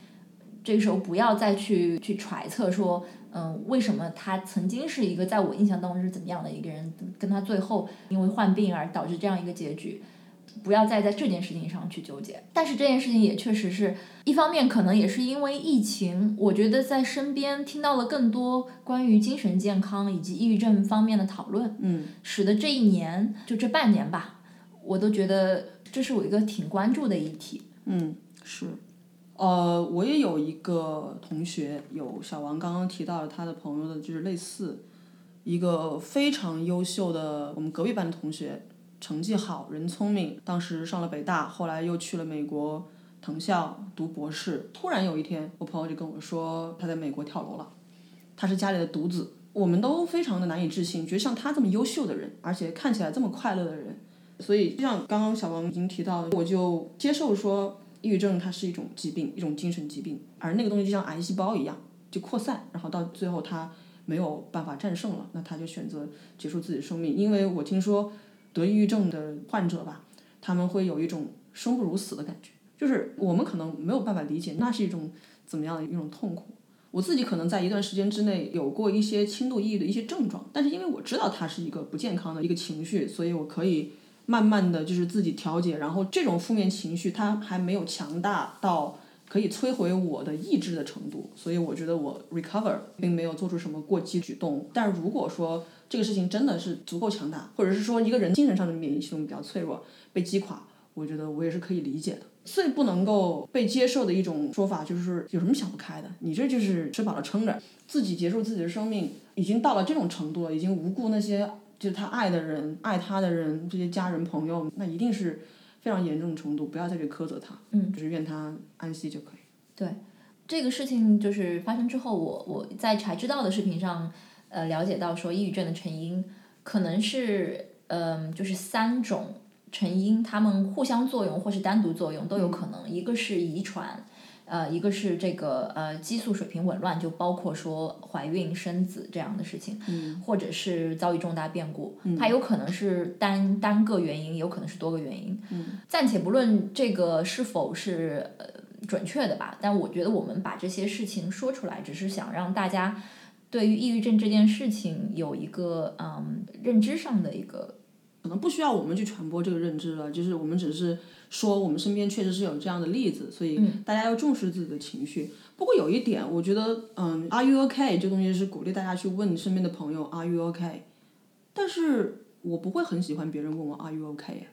这个时候不要再去去揣测说，嗯，为什么他曾经是一个在我印象当中是怎么样的一个人，跟他最后因为患病而导致这样一个结局，不要再在这件事情上去纠结。但是这件事情也确实是一方面，可能也是因为疫情，我觉得在身边听到了更多关于精神健康以及抑郁症方面的讨论，嗯使得这一年就这半年吧，我都觉得这是我一个挺关注的议题。嗯，是。呃，我也有一个同学，有小王刚刚提到了他的朋友的，就是类似一个非常优秀的我们隔壁班的同学，成绩好，人聪明，当时上了北大，后来又去了美国藤校读博士。突然有一天，我朋友就跟我说他在美国跳楼了，他是家里的独子，我们都非常的难以置信，觉得像他这么优秀的人，而且看起来这么快乐的人，所以就像刚刚小王已经提到，我就接受说。抑郁症它是一种疾病，一种精神疾病，而那个东西就像癌细胞一样，就扩散，然后到最后他没有办法战胜了，那他就选择结束自己的生命。因为我听说得抑郁症的患者吧，他们会有一种生不如死的感觉，就是我们可能没有办法理解那是一种怎么样的一种痛苦。我自己可能在一段时间之内有过一些轻度抑郁的一些症状，但是因为我知道它是一个不健康的一个情绪，所以我可以。慢慢的就是自己调节，然后这种负面情绪它还没有强大到可以摧毁我的意志的程度，所以我觉得我 recover 并没有做出什么过激举动。但如果说这个事情真的是足够强大，或者是说一个人精神上的免疫系统比较脆弱被击垮，我觉得我也是可以理解的。最不能够被接受的一种说法就是有什么想不开的？你这就是吃饱了撑着，自己结束自己的生命，已经到了这种程度了，已经无故那些。就是他爱的人，爱他的人，这些家人朋友，那一定是非常严重的程度，不要再去苛责他，嗯，就是愿他安息就可以。对，这个事情就是发生之后，我我在才知道的视频上，呃，了解到说抑郁症的成因可能是，嗯，就是三种成因，他们互相作用或是单独作用都有可能，一个是遗传。呃，一个是这个呃激素水平紊乱，就包括说怀孕生子这样的事情，或者是遭遇重大变故，它有可能是单单个原因，有可能是多个原因。暂且不论这个是否是呃准确的吧，但我觉得我们把这些事情说出来，只是想让大家对于抑郁症这件事情有一个嗯认知上的一个。可能不需要我们去传播这个认知了，就是我们只是说我们身边确实是有这样的例子，所以大家要重视自己的情绪。不过有一点，我觉得，嗯，Are you OK？这东西是鼓励大家去问身边的朋友 Are you OK？但是我不会很喜欢别人问我 Are you OK？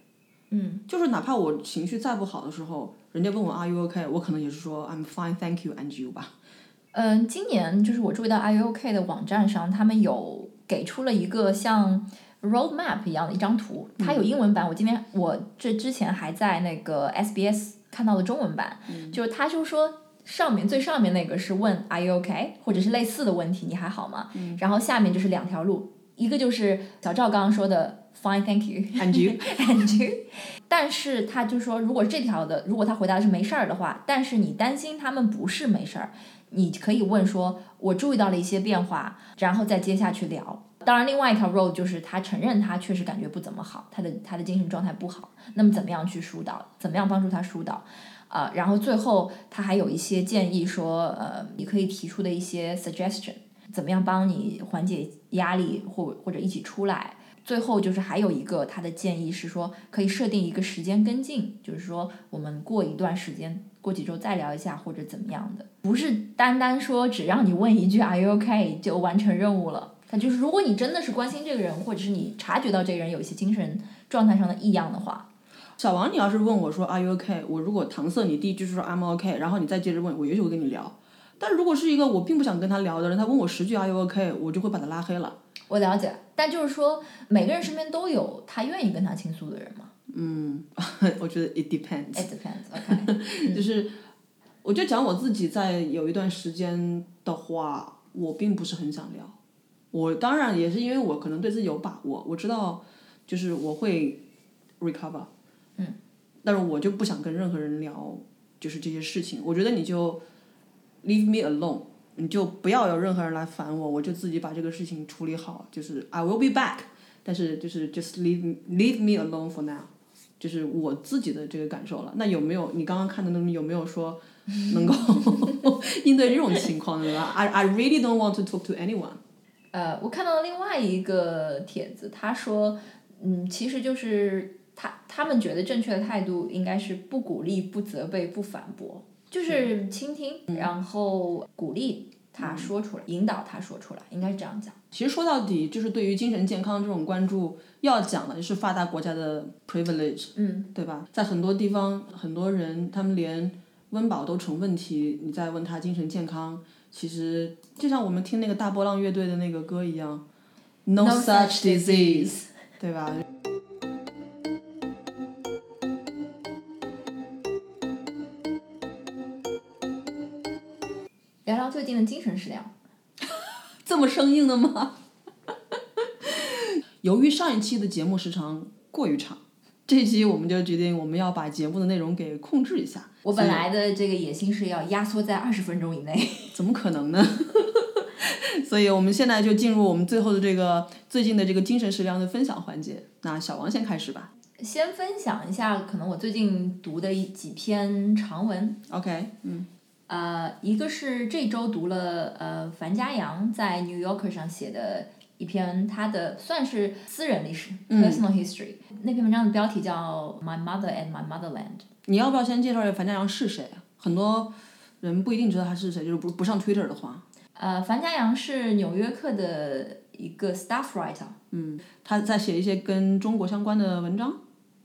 嗯，就是哪怕我情绪再不好的时候，人家问我 Are you OK，我可能也是说 I'm fine, thank you, and you 吧。嗯，今年就是我注意到 Are You OK 的网站上，他们有给出了一个像 roadmap 一样的一张图，它有英文版。我今天我这之前还在那个 SBS 看到了中文版，就是他就说上面最上面那个是问 Are you OK，或者是类似的问题，你还好吗？然后下面就是两条路，一个就是小赵刚刚说的 Fine, thank you, And you and you。但是他就说，如果这条的，如果他回答的是没事儿的话，但是你担心他们不是没事儿，你可以问说，我注意到了一些变化，然后再接下去聊。当然，另外一条 road 就是他承认他确实感觉不怎么好，他的他的精神状态不好。那么怎么样去疏导？怎么样帮助他疏导？啊、然后最后他还有一些建议说，呃，你可以提出的一些 suggestion，怎么样帮你缓解压力或或者一起出来。最后就是还有一个他的建议是说，可以设定一个时间跟进，就是说我们过一段时间，过几周再聊一下或者怎么样的，不是单单说只让你问一句 Are you OK 就完成任务了。他就是如果你真的是关心这个人，或者是你察觉到这个人有一些精神状态上的异样的话，小王，你要是问我说 Are you OK，我如果搪塞你第一句是说 I'm OK，然后你再接着问，我也许会跟你聊。但如果是一个我并不想跟他聊的人，他问我十句 Are you OK，我就会把他拉黑了。我了解。但就是说，每个人身边都有他愿意跟他倾诉的人嘛。我觉得 it depends。It depends. OK. 就是，我就讲我自己在有一段时间的话，我并不是很想聊。我当然也是因为我可能对自己有把握，我知道就是我会 recover。嗯。但是我就不想跟任何人聊，就是这些事情。我觉得你就 leave me alone，你就不要有任何人来烦我，我就自己把这个事情处理好。就是 I will be back，但是就是 just leave me- leave me alone for now。就是我自己的这个感受了。那有没有你刚刚看的那种有没有说能够 应对这种情况的吧？I I really don't want to talk to anyone。呃，我看到了另外一个帖子，他说，嗯，其实就是他他们觉得正确的态度应该是不鼓励、不责备、不反驳，就是倾听，然后鼓励他说出来，引导他说出来，应该是这样讲。其实说到底，就是对于精神健康这种关注，要讲的就是发达国家的 privilege，嗯，对吧？在很多地方，很多人他们连温饱都成问题，你再问他精神健康，其实就像我们听那个大波浪乐队的那个歌一样，No such disease，对吧？聊聊最近的精神食粮。这么生硬的吗？由于上一期的节目时长过于长，这期我们就决定我们要把节目的内容给控制一下。我本来的这个野心是要压缩在二十分钟以内。怎么可能呢？所以我们现在就进入我们最后的这个最近的这个精神食粮的分享环节。那小王先开始吧。先分享一下，可能我最近读的一几篇长文。OK，嗯呃，一个是这周读了呃樊家阳在《New Yorker》上写的一篇他的算是私人历史、personal history，那篇文章的标题叫《My Mother and My Motherland》。你要不要先介绍一下樊家杨是谁啊？很多人不一定知道他是谁，就是不不上 Twitter 的话，呃，樊家杨是《纽约客》的一个 staff writer。嗯他在写一些跟中国相关的文章，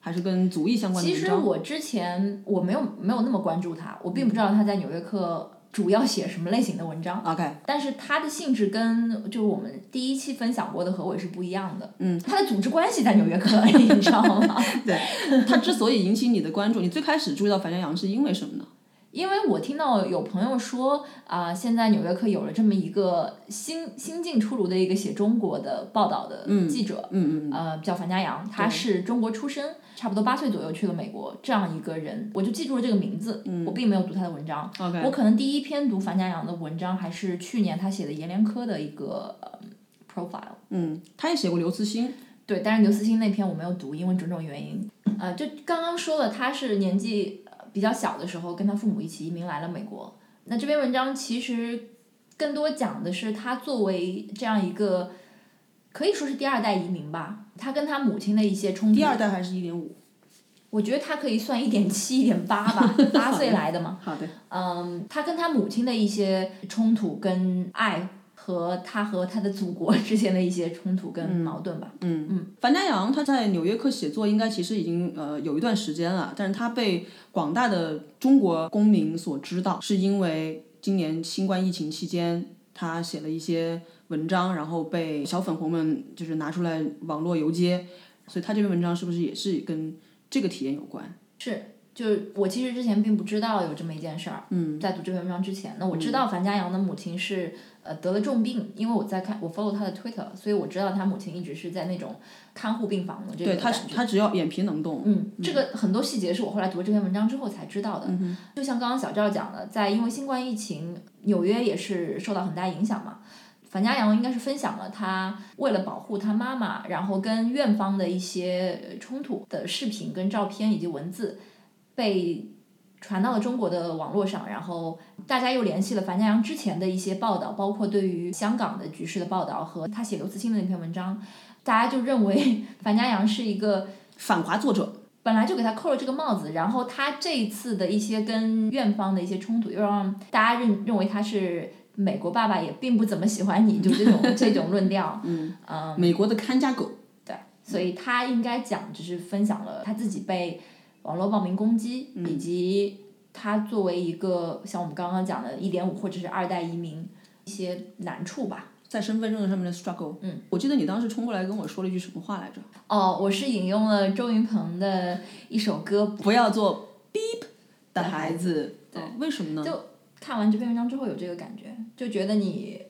还是跟族裔相关的其实？我之前我没有没有那么关注他，我并不知道他在《纽约客》主要写什么类型的文章。OK，但是它的性质跟就是我们第一期分享过的何伟是不一样的。嗯，它的组织关系在《纽约客》里，你知道吗？对他之所以引起你的关注，你最开始注意到樊江阳是因为什么呢？因为我听到有朋友说啊、现在《纽约客》有了这么一个新新近出炉的一个写中国的报道的记者，嗯嗯呃，叫樊家阳，他是中国出生，差不多八岁左右去了美国，这样一个人，我就记住了这个名字。嗯我并没有读他的文章，，OK，我可能第一篇读樊家阳的文章还是去年他写的阎连科的一个、呃、profile。嗯，他也写过刘慈欣，对，但是刘慈欣那篇我没有读，因为种种原因。呃，就刚刚说了，他是年纪呃比较小的时候跟他父母一起移民来了美国。那这篇文章其实更多讲的是他作为这样一个可以说是第二代移民吧，他跟他母亲的一些冲突。第二代还是一点五？我觉得他可以算一点七、一点八吧，八岁来的嘛。好的，嗯，他跟他母亲的一些冲突跟爱和他和他的祖国 之间的一些冲突跟矛盾吧。嗯嗯，樊家阳他在《纽约客》写作应该其实已经呃有一段时间了，但是他被广大的中国公民所知道，是因为今年新冠疫情期间他写了一些文章，然后被小粉红们就是拿出来网络游街，所以他这篇文章是不是也是跟这个体验有关？是。就是我其实之前并不知道有这么一件事儿，嗯在读这篇文章之前，那我知道樊家阳的母亲是呃得了重病，因为我在看我 follow 他的 Twitter，所以我知道他母亲一直是在那种看护病房的这个对他他只要眼皮能动。嗯，这个很多细节是我后来读这篇文章之后才知道的。就像刚刚小赵讲的，在因为新冠疫情，纽约也是受到很大影响嘛。樊家阳应该是分享了他为了保护他妈妈，然后跟院方的一些冲突的视频、跟照片以及文字。被传到了中国的网络上，然后大家又联系了樊家阳之前的一些报道，包括对于香港的局势的报道和他写刘慈欣的那篇文章，大家就认为樊家阳是一个反华作者，本来就给他扣了这个帽子，然后他这一次的一些跟院方的一些冲突，又让大家认认为他是美国爸爸也并不怎么喜欢你，就这种这种论调，嗯，美国的看家狗，对，所以他应该讲只是分享了他自己被。网络暴民攻击，以及他作为一个像我们刚刚讲的一点五或者是二代移民一些难处吧，在身份证上面的 struggle。嗯，我记得你当时冲过来跟我说了一句什么话来着？哦，我是引用了周云鹏的一首歌，不要做 beep 的孩子。对，为什么呢？就看完这篇文章之后有这个感觉，就觉得你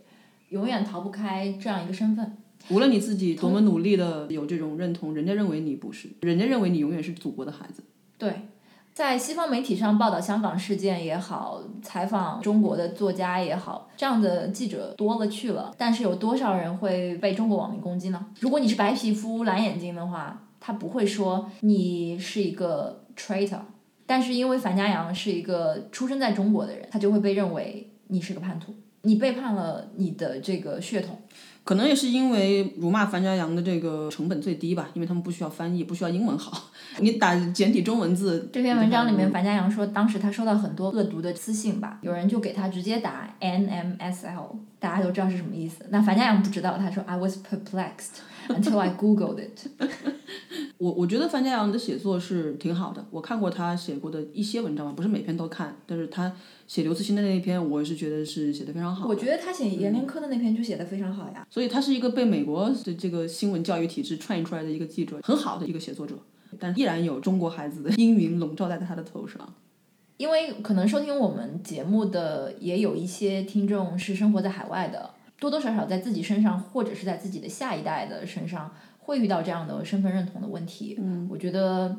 永远逃不开这样一个身份。无论你自己多么努力的有这种认同，人家认为你不是，人家认为你永远是祖国的孩子。对，在西方媒体上报道香港事件也好，采访中国的作家也好，这样的记者多了去了。但是有多少人会被中国网民攻击呢？如果你是白皮肤、蓝眼睛的话，他不会说你是一个 traitor。但是因为樊家阳是一个出生在中国的人，他就会被认为你是个叛徒，你背叛了你的这个血统。可能也是因为辱骂樊家阳的这个成本最低吧，因为他们不需要翻译，不需要英文好，你打简体中文字。这篇文章里面，樊家阳说，当时他收到很多恶毒的私信吧，有人就给他直接打 N M S L，大家都知道是什么意思。那樊家阳不知道，他说 I was perplexed until I googled it。我我觉得樊家阳的写作是挺好的，我看过他写过的一些文章吧，不是每篇都看，但是他。写刘慈欣的那一篇，我是觉得是写的非常好。我觉得他写阎连科的那篇就写的非常好呀。所以他是一个被美国的这个新闻教育体制串出来的一个记者，很好的一个写作者，但依然有中国孩子的阴云笼罩在他的头上。因为可能收听我们节目的也有一些听众是生活在海外的，多多少少在自己身上或者是在自己的下一代的身上会遇到这样的身份认同的问题。嗯，我觉得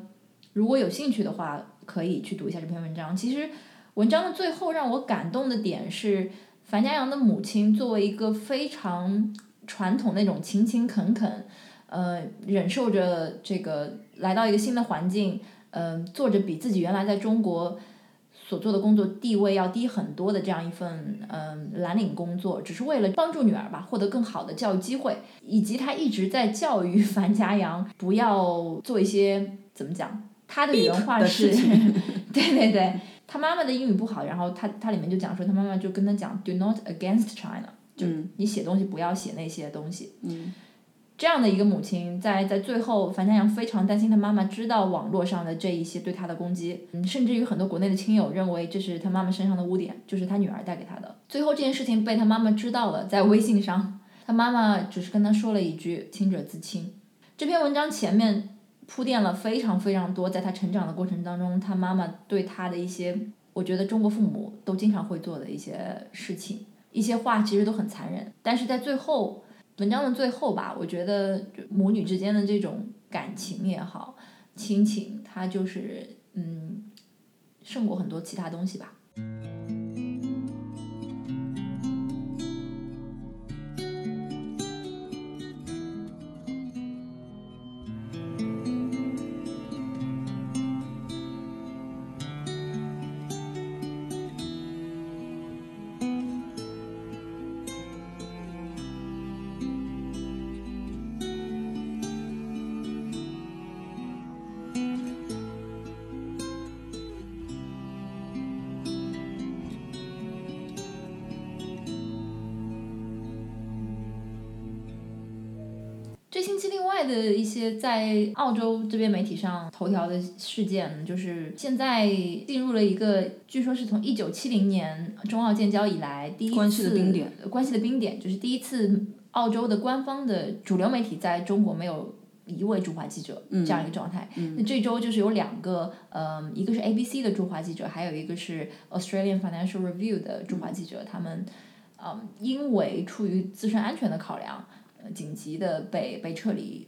如果有兴趣的话，可以去读一下这篇文章。其实。文章的最后让我感动的点是，樊家阳的母亲作为一个非常传统那种勤勤恳恳，呃，忍受着这个来到一个新的环境，嗯，做着比自己原来在中国所做的工作地位要低很多的这样一份嗯蓝领工作，只是为了帮助女儿吧获得更好的教育机会，以及他一直在教育 樊家阳不要做一些怎么讲，他的原话是，对对对。他妈妈的英语不好，然后他他里面就讲说，他妈妈就跟他讲，do not against China，就你写东西不要写那些东西。这样的一个母亲，在在最后，樊家阳非常担心他妈妈知道网络上的这一些对他的攻击，嗯，甚至于很多国内的亲友认为这是他妈妈身上的污点，就是他女儿带给他的。最后这件事情被他妈妈知道了，在微信上，他妈妈只是跟他说了一句“清者自清”。这篇文章前面。铺垫了非常非常多，在他成长的过程当中，他妈妈对他的一些，我觉得中国父母都经常会做的一些事情，一些话其实都很残忍。但是在最后，文章的最后吧，我觉得母女之间的这种感情也好，亲情，它就是嗯，胜过很多其他东西吧。星期另外的一些在澳洲这边媒体上头条的事件，就是现在进入了一个，据说是从一九七零年中澳建交以来第一次关系的冰点，关系的冰点，就是第一次澳洲的官方的主流媒体在中国没有一位驻华记者这样一个状态。那这周就是有两个，呃，一个是 ABC 的驻华记者，还有一个是 Australian Financial Review 的驻华记者，他们，嗯，因为出于自身安全的考量。紧急的被被撤离，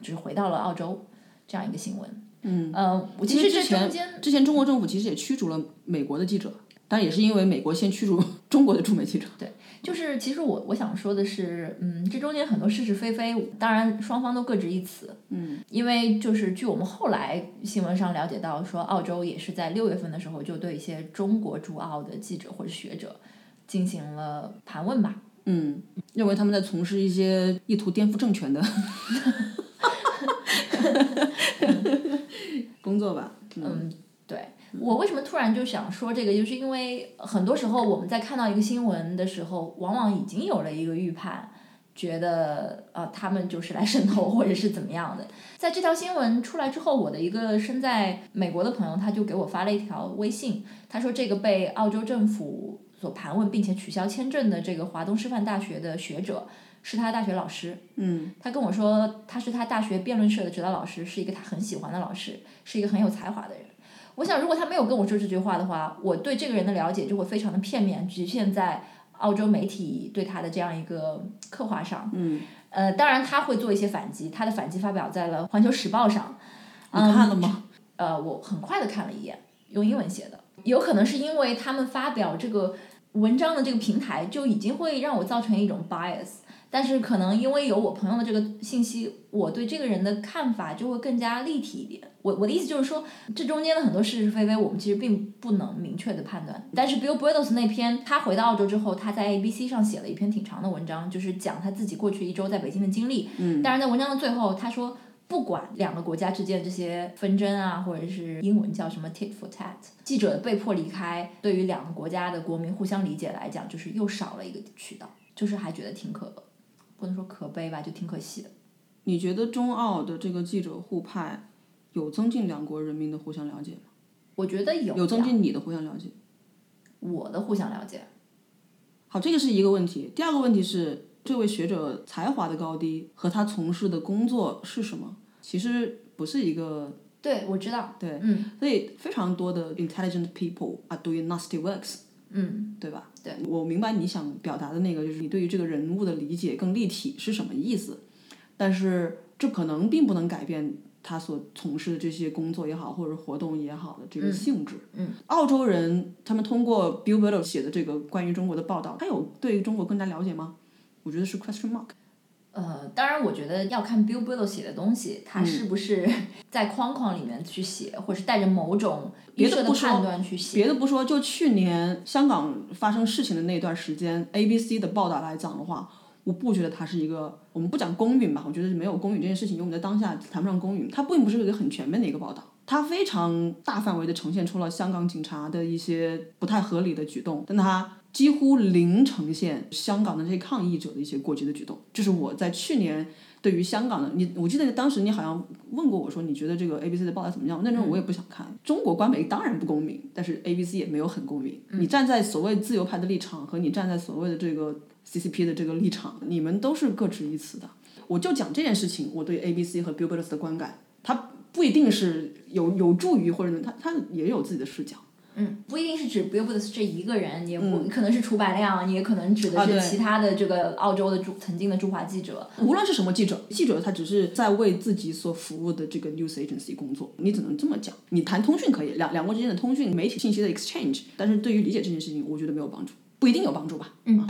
就是回到了澳洲这样一个新闻。嗯，呃，其实这中间之前中国政府其实也驱逐了美国的记者，但也是因为美国先驱逐 中国的驻美记者。对，就是其实我我想说的是，嗯，这中间很多是是非非，当然双方都各执一词。嗯，因为就是据我们后来新闻上了解到，说澳洲也是在六月份的时候就对一些中国驻澳的记者或者学者进行了盘问吧。嗯，认为他们在从事一些意图颠覆政权的 工作吧。嗯，对我为什么突然就想说这个，就是因为很多时候我们在看到一个新闻的时候，往往已经有了一个预判，觉得呃他们就是来渗透或者是怎么样的。在这条新闻出来之后，我的一个身在美国的朋友他就给我发了一条微信，他说这个被澳洲政府。所盘问并且取消签证的这个华东师范大学的学者是他的大学老师。嗯，他跟我说他是他大学辩论社的指导老师，是一个他很喜欢的老师，是一个很有才华的人。我想，如果他没有跟我说这句话的话，我对这个人的了解就会非常的片面，局限在澳洲媒体对他的这样一个刻画上。嗯，呃，当然他会做一些反击，他的反击发表在了《环球时报》上。你看了吗？呃，我很快的看了一眼，用英文写的，有可能是因为他们发表这个。文章的这个平台就已经会让我造成一种 bias，但是可能因为有我朋友的这个信息，我对这个人的看法就会更加立体一点。我我的意思就是说，这中间的很多是是非非，我们其实并不能明确的判断。但是 Bill b r i d l e s 那篇，他回到澳洲之后，他在 ABC 上写了一篇挺长的文章，就是讲他自己过去一周在北京的经历。嗯。但是在文章的最后，他说。不管两个国家之间这些纷争啊，或者是英文叫什么 tit for tat，记者被迫离开，对于两个国家的国民互相理解来讲，就是又少了一个渠道，就是还觉得挺可，不能说可悲吧，就挺可惜的。你觉得中澳的这个记者互派，有增进两国人民的互相了解吗？我觉得有。有增进你的互相了解？我的互相了解。好，这个是一个问题。第二个问题是。这位学者才华的高低和他从事的工作是什么？其实不是一个。对，我知道。对，嗯。所以非常多的 intelligent people are doing nasty works。嗯。对吧？对。我明白你想表达的那个，就是你对于这个人物的理解更立体是什么意思，但是这可能并不能改变他所从事的这些工作也好，或者活动也好的这个性质。嗯。澳洲人他们通过 Bill b i l l 写的这个关于中国的报道，他有对中国更加了解吗？我觉得是 question mark。呃，当然，我觉得要看 Bill b i l l 写的东西，他是不是 在框框里面去写，或是带着某种预设的判断去写。别的不说，就去年香港发生事情的那段时间，ABC 的报道来讲的话，我不觉得它是一个，我们不讲公允吧，我觉得没有公允这件事情，因为我们在当下谈不上公允。它并不是一个很全面的一个报道，它非常大范围的呈现出了香港警察的一些不太合理的举动，但它。几乎零呈现香港的这些抗议者的一些过激的举动，这是我在去年对于香港的你，我记得当时你好像问过我说，你觉得这个 A B C 的报道怎么样？那时候我也不想看。中国官媒当然不公平，但是 A B C 也没有很公平。你站在所谓自由派的立场和你站在所谓的这个 C C P 的这个立场，你们都是各执一词的。我就讲这件事情，我对 A B C 和 Billboard 的观感，它不一定是有有助于或者他他也有自己的视角。嗯，不一定是指 Billboard 这一个人，也不可能是楚百亮，也可能指的是其他的这个澳洲的驻曾经的驻华记者。无论是什么记者，记者他只是在为自己所服务的这个 news agency 工作，你只能这么讲。你谈通讯可以，两两国之间的通讯、媒体信息的 exchange，但是对于理解这件事情，我觉得没有帮助，不一定有帮助吧。嗯。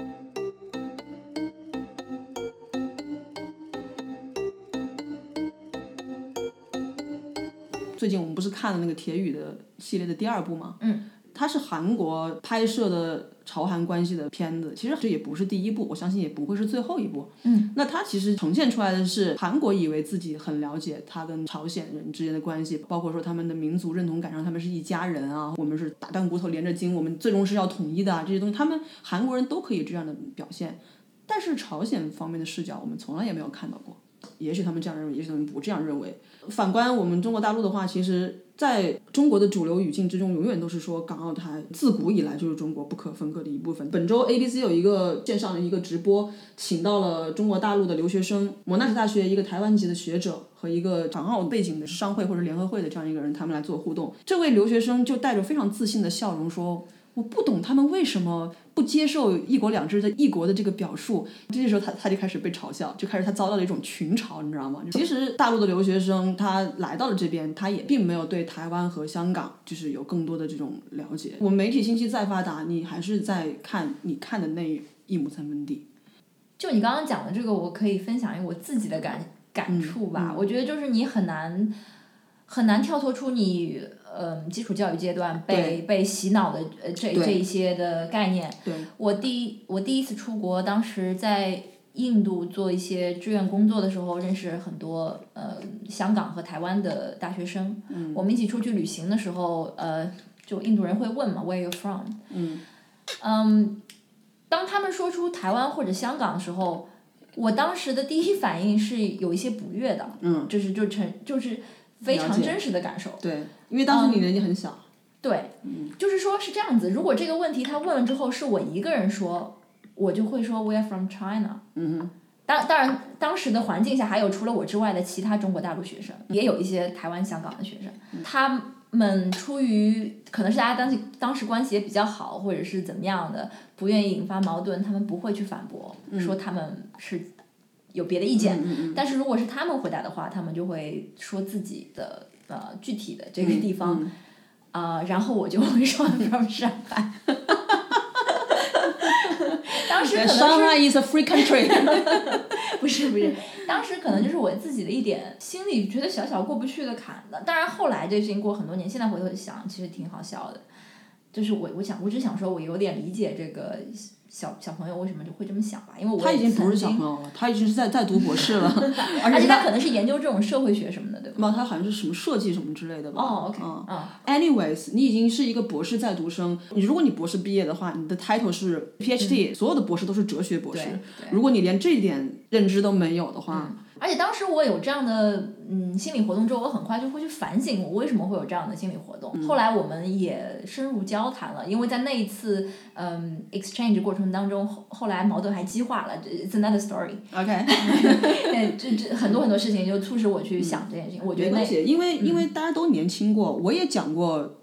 最近我们不是看了那个铁雨的系列的第二部吗？嗯，它是韩国拍摄的朝韩关系的片子，其实这也不是第一部，我相信也不会是最后一部。嗯，那它其实呈现出来的是韩国以为自己很了解他跟朝鲜人之间的关系，包括说他们的民族认同感，让他们是一家人啊，我们是打断骨头连着筋，我们最终是要统一的啊，这些东西，他们韩国人都可以这样的表现，但是朝鲜方面的视角我们从来也没有看到过。也许他们这样认为，也许他们不这样认为。反观我们中国大陆的话，其实在中国的主流语境之中，永远都是说港澳台自古以来就是中国不可分割的一部分。本周 ABC 有一个线上的一个直播，请到了中国大陆的留学生，莫纳什大学一个台湾籍的学者和一个港澳背景的商会或者联合会的这样一个人，他们来做互动。这位留学生就带着非常自信的笑容说。我不懂他们为什么不接受“一国两制”的“一国”的这个表述，这时候他他就开始被嘲笑，就开始他遭到了一种群嘲，你知道吗？其实大陆的留学生他来到了这边，他也并没有对台湾和香港就是有更多的这种了解。我们媒体信息再发达，你还是在看你看的那一亩三分地。就你刚刚讲的这个，我可以分享一个我自己的感感触吧。我觉得就是你很难很难跳脱出你。嗯，基础教育阶段被被洗脑的呃这这一些的概念。我第一我第一次出国，当时在印度做一些志愿工作的时候，认识很多呃香港和台湾的大学生。我们一起出去旅行的时候，呃，就印度人会问嘛，Where you from？嗯。嗯，当他们说出台湾或者香港的时候，我当时的第一反应是有一些不悦的。嗯。就是就成就是。非常真实的感受。对，因为当时你年纪很小。对，就是说是这样子。如果这个问题他问了之后是我一个人说，我就会说 We are from China。嗯哼。当当然，当时的环境下还有除了我之外的其他中国大陆学生，也有一些台湾、香港的学生。他们出于可能是大家当时当时关系也比较好，或者是怎么样的，不愿意引发矛盾，他们不会去反驳，说他们是。有别的意见，但是如果是他们回答的话，他们就会说自己的呃具体的这个地方，啊，然后我就会说 from 上海。当时可能是。上海 is a free country。不是不是，当时可能就是我自己的一点心里觉得小小过不去的坎子。当然后来这事情过很多年，现在回头想，其实挺好笑的。就是我我想我只想说，我有点理解这个。小小朋友为什么就会这么想吧？因为我他已经不是小朋友了，他已经是在在读博士了 而且他可能是研究这种社会学什么的，对吧？那他好像是什么设计什么之类的吧。哦，OK，嗯。Anyways，你已经是一个博士在读生，你如果你博士毕业的话，你的 title 是 PhD，所有的博士都是哲学博士。如果你连这一点认知都没有的话。而且当时我有这样的嗯心理活动之后，我很快就会去反省我为什么会有这样的心理活动。后来我们也深入交谈了，因为在那一次嗯 exchange 过程当中，后后来矛盾还激化了，it's another story。OK。这这很多很多事情就促使我去想这件事情。我觉得因为因为大家都年轻过，我也讲过，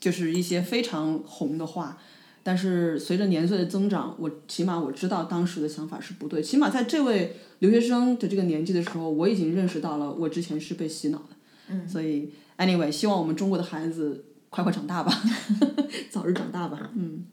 就是一些非常红的话。但是随着年岁的增长，我起码我知道当时的想法是不对。起码在这位留学生的这个年纪的时候，我已经认识到了我之前是被洗脑的。嗯。所以，anyway，希望我们中国的孩子快快长大吧，早日长大吧。嗯。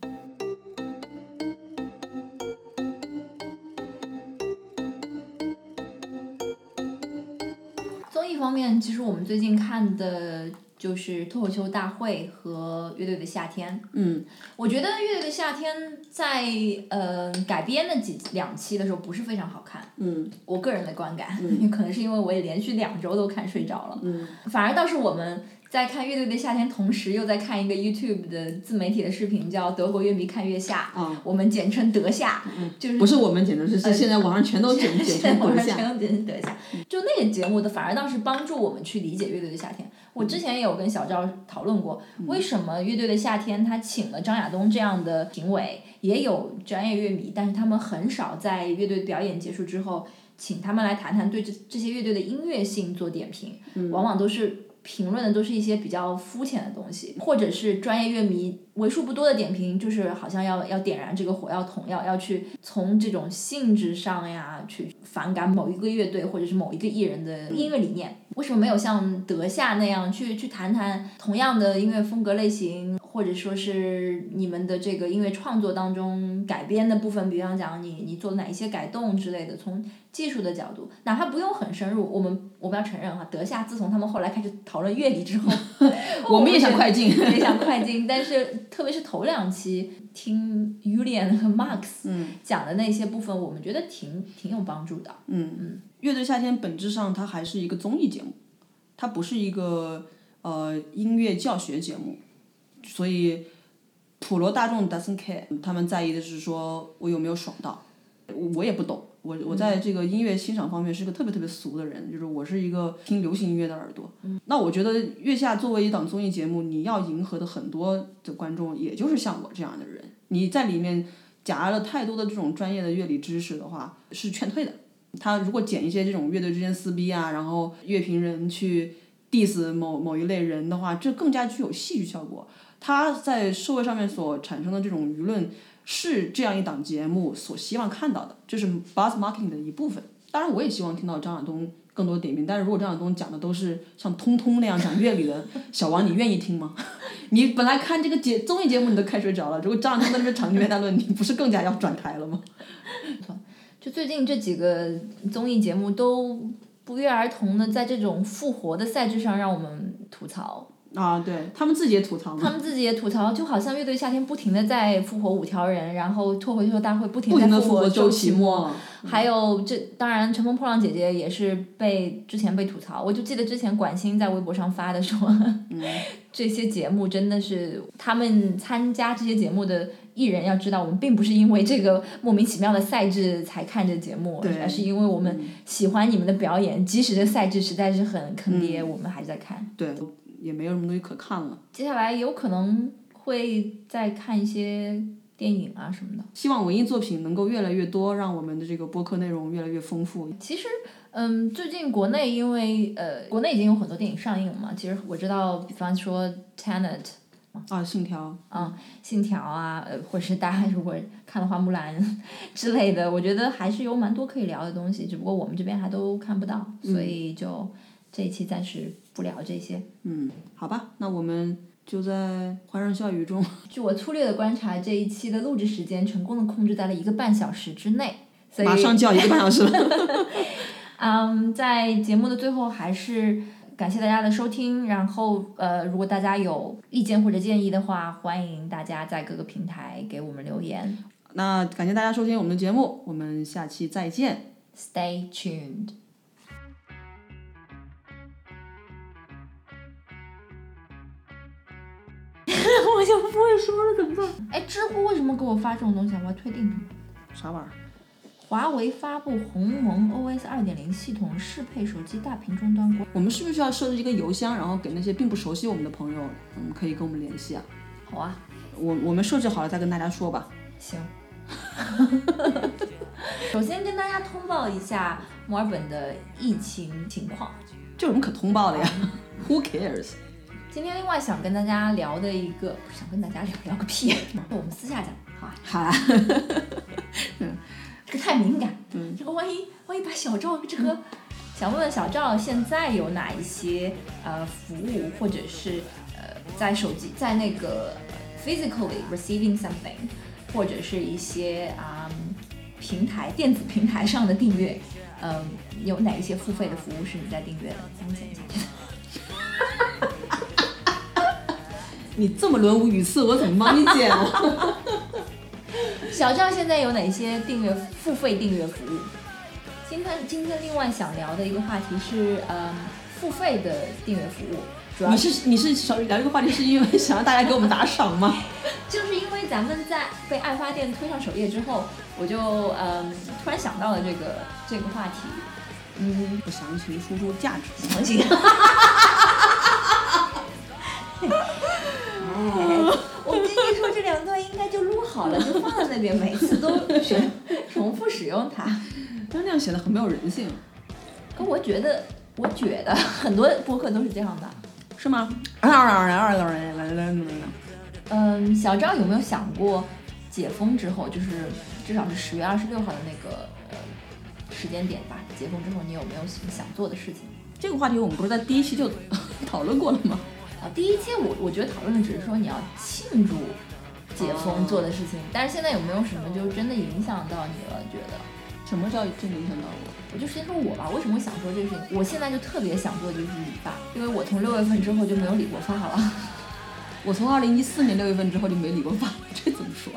综艺方面，其实我们最近看的。就是脱口秀大会和乐队的夏天。嗯，我觉得乐队的夏天在呃改编的几两期的时候不是非常好看。嗯，我个人的观感，可能是因为我也连续两周都看睡着了。嗯，反而倒是我们。在看乐队的夏天，同时又在看一个 YouTube 的自媒体的视频，叫《德国乐迷看月下》，我们简称德夏，嗯就是不是我们简称，是现在网上全都简简称德夏。全都简称德夏。就那个节目的，反而倒是帮助我们去理解乐队的夏天。我之前也有跟小赵讨论过，为什么乐队的夏天他请了张亚东这样的评委，也有专业乐迷，但是他们很少在乐队表演结束之后，请他们来谈谈对这这些乐队的音乐性做点评，往往都是。评论的都是一些比较肤浅的东西，或者是专业乐迷为数不多的点评，就是好像要要点燃这个火药桶，要要去从这种性质上呀去反感某一个乐队或者是某一个艺人的音乐理念。为什么没有像德夏那样去去谈谈同样的音乐风格类型，或者说是你们的这个音乐创作当中改编的部分，比方讲你你做了哪一些改动之类的，从。技术的角度，哪怕不用很深入，我们我们要承认哈，德夏自从他们后来开始讨论乐理之后，我们也想快进，也想快进，但是特别是头两期听 Julian 和 Max 讲的那些部分，我们觉得挺挺有帮助的。嗯。嗯，乐队夏天本质上它还是一个综艺节目，它不是一个呃音乐教学节目，所以普罗大众 doesn't care，他们在意的是说我有没有爽到，我也不懂。我我在这个音乐欣赏方面是个特别特别俗的人，就是我是一个听流行音乐的耳朵。那我觉得《月下》作为一档综艺节目，你要迎合的很多的观众，也就是像我这样的人。你在里面夹了太多的这种专业的乐理知识的话，是劝退的。他如果剪一些这种乐队之间撕逼啊，然后乐评人去 diss 某某一类人的话，这更加具有戏剧效果。他在社会上面所产生的这种舆论。是这样一档节目所希望看到的，这是 buzz marketing 的一部分。当然，我也希望听到张亚东更多点评。但是如果张亚东讲的都是像通通那样讲乐理的，小王，你愿意听吗？你本来看这个节综艺节目你都看睡着了，如果张亚东在那边长篇大论，你不是更加要转台了吗？就最近这几个综艺节目都不约而同的在这种复活的赛制上让我们吐槽。啊，对他们自己也吐槽他们自己也吐槽，就好像乐队夏天不停的在复活五条人，然后脱口秀大会不停的复活周奇墨，还有这当然乘风破浪姐姐也是被之前被吐槽，我就记得之前管欣在微博上发的说，这些节目真的是他们参加这些节目的艺人要知道，我们并不是因为这个莫名其妙的赛制才看这节目，而是因为我们喜欢你们的表演，即使这赛制实在是很坑爹，我们还是在看。对。也没有什么东西可看了。接下来有可能会再看一些电影啊什么的。希望文艺作品能够越来越多，让我们的这个播客内容越来越丰富。其实，嗯，最近国内因为呃，国内已经有很多电影上映了嘛。其实我知道，比方说《Tenet》啊，《信条》啊，《信条》啊，呃，或是大家如果看的话，《木兰》之类的，我觉得还是有蛮多可以聊的东西。只不过我们这边还都看不到，所以就这一期暂时。不聊这些，嗯，好吧，那我们就在欢声笑语中。据我粗略的观察，这一期的录制时间成功的控制在了一个半小时之内，马上就要一个半小时了。嗯，在节目的最后，还是感谢大家的收听。然后，呃，如果大家有意见或者建议的话，欢迎大家在各个平台给我们留言。那感谢大家收听我们的节目，我们下期再见。Stay tuned。我就不会说了，怎么办？哎，知乎为什么给我发这种东西啊？我要退订啥玩意儿？华为发布鸿蒙 OS 二点零系统适配手机大屏终端。我们是不是需要设置一个邮箱，然后给那些并不熟悉我们的朋友，嗯，可以跟我们联系啊？好啊，我我们设置好了再跟大家说吧。行。首先跟大家通报一下墨尔本的疫情情况。这有什么可通报的呀？Who cares？今天另外想跟大家聊的一个，不想跟大家聊聊个屁，我们私下讲，好啊。好啊。嗯，这个太敏感。嗯。这个万一万一把小赵这个，想问问小赵现在有哪一些呃服务，或者是呃在手机在那个 physically receiving something，或者是一些啊平台电子平台上的订阅，嗯，有哪一些付费的服务是你在订阅的？讲解一下。你这么轮无语次，我怎么帮你剪？小赵现在有哪些订阅付费订阅服务？今天今天另外想聊的一个话题是，呃，付费的订阅服务。主要你是你是想聊这个话题，是因为想让大家给我们打赏吗？就是因为咱们在被爱发电推上首页之后，我就嗯突然想到了这个这个话题。嗯，我详情输出价值。详情。我跟你说，这两段应该就录好了，就放在那边，每次都选重复使用它。但那样显得很没有人性。可我觉得，我觉得很多播客都是这样的，是吗？嗯，小赵有没有想过，解封之后，就是至少是十月二十六号的那个呃时间点吧？解封之后，你有没有什么想做的事情？这个话题我们不是在第一期就 讨论过了吗？啊，第一期我我觉得讨论的只是说你要庆祝解封做的事情，但是现在有没有什么就真的影响到你了？觉得什么叫真的影响到我？我就先说我吧，为什么想说这个事情？我现在就特别想做就是理发，因为我从六月份之后就没有理过发了。我从二零一四年六月份之后就没理过发，这怎么说？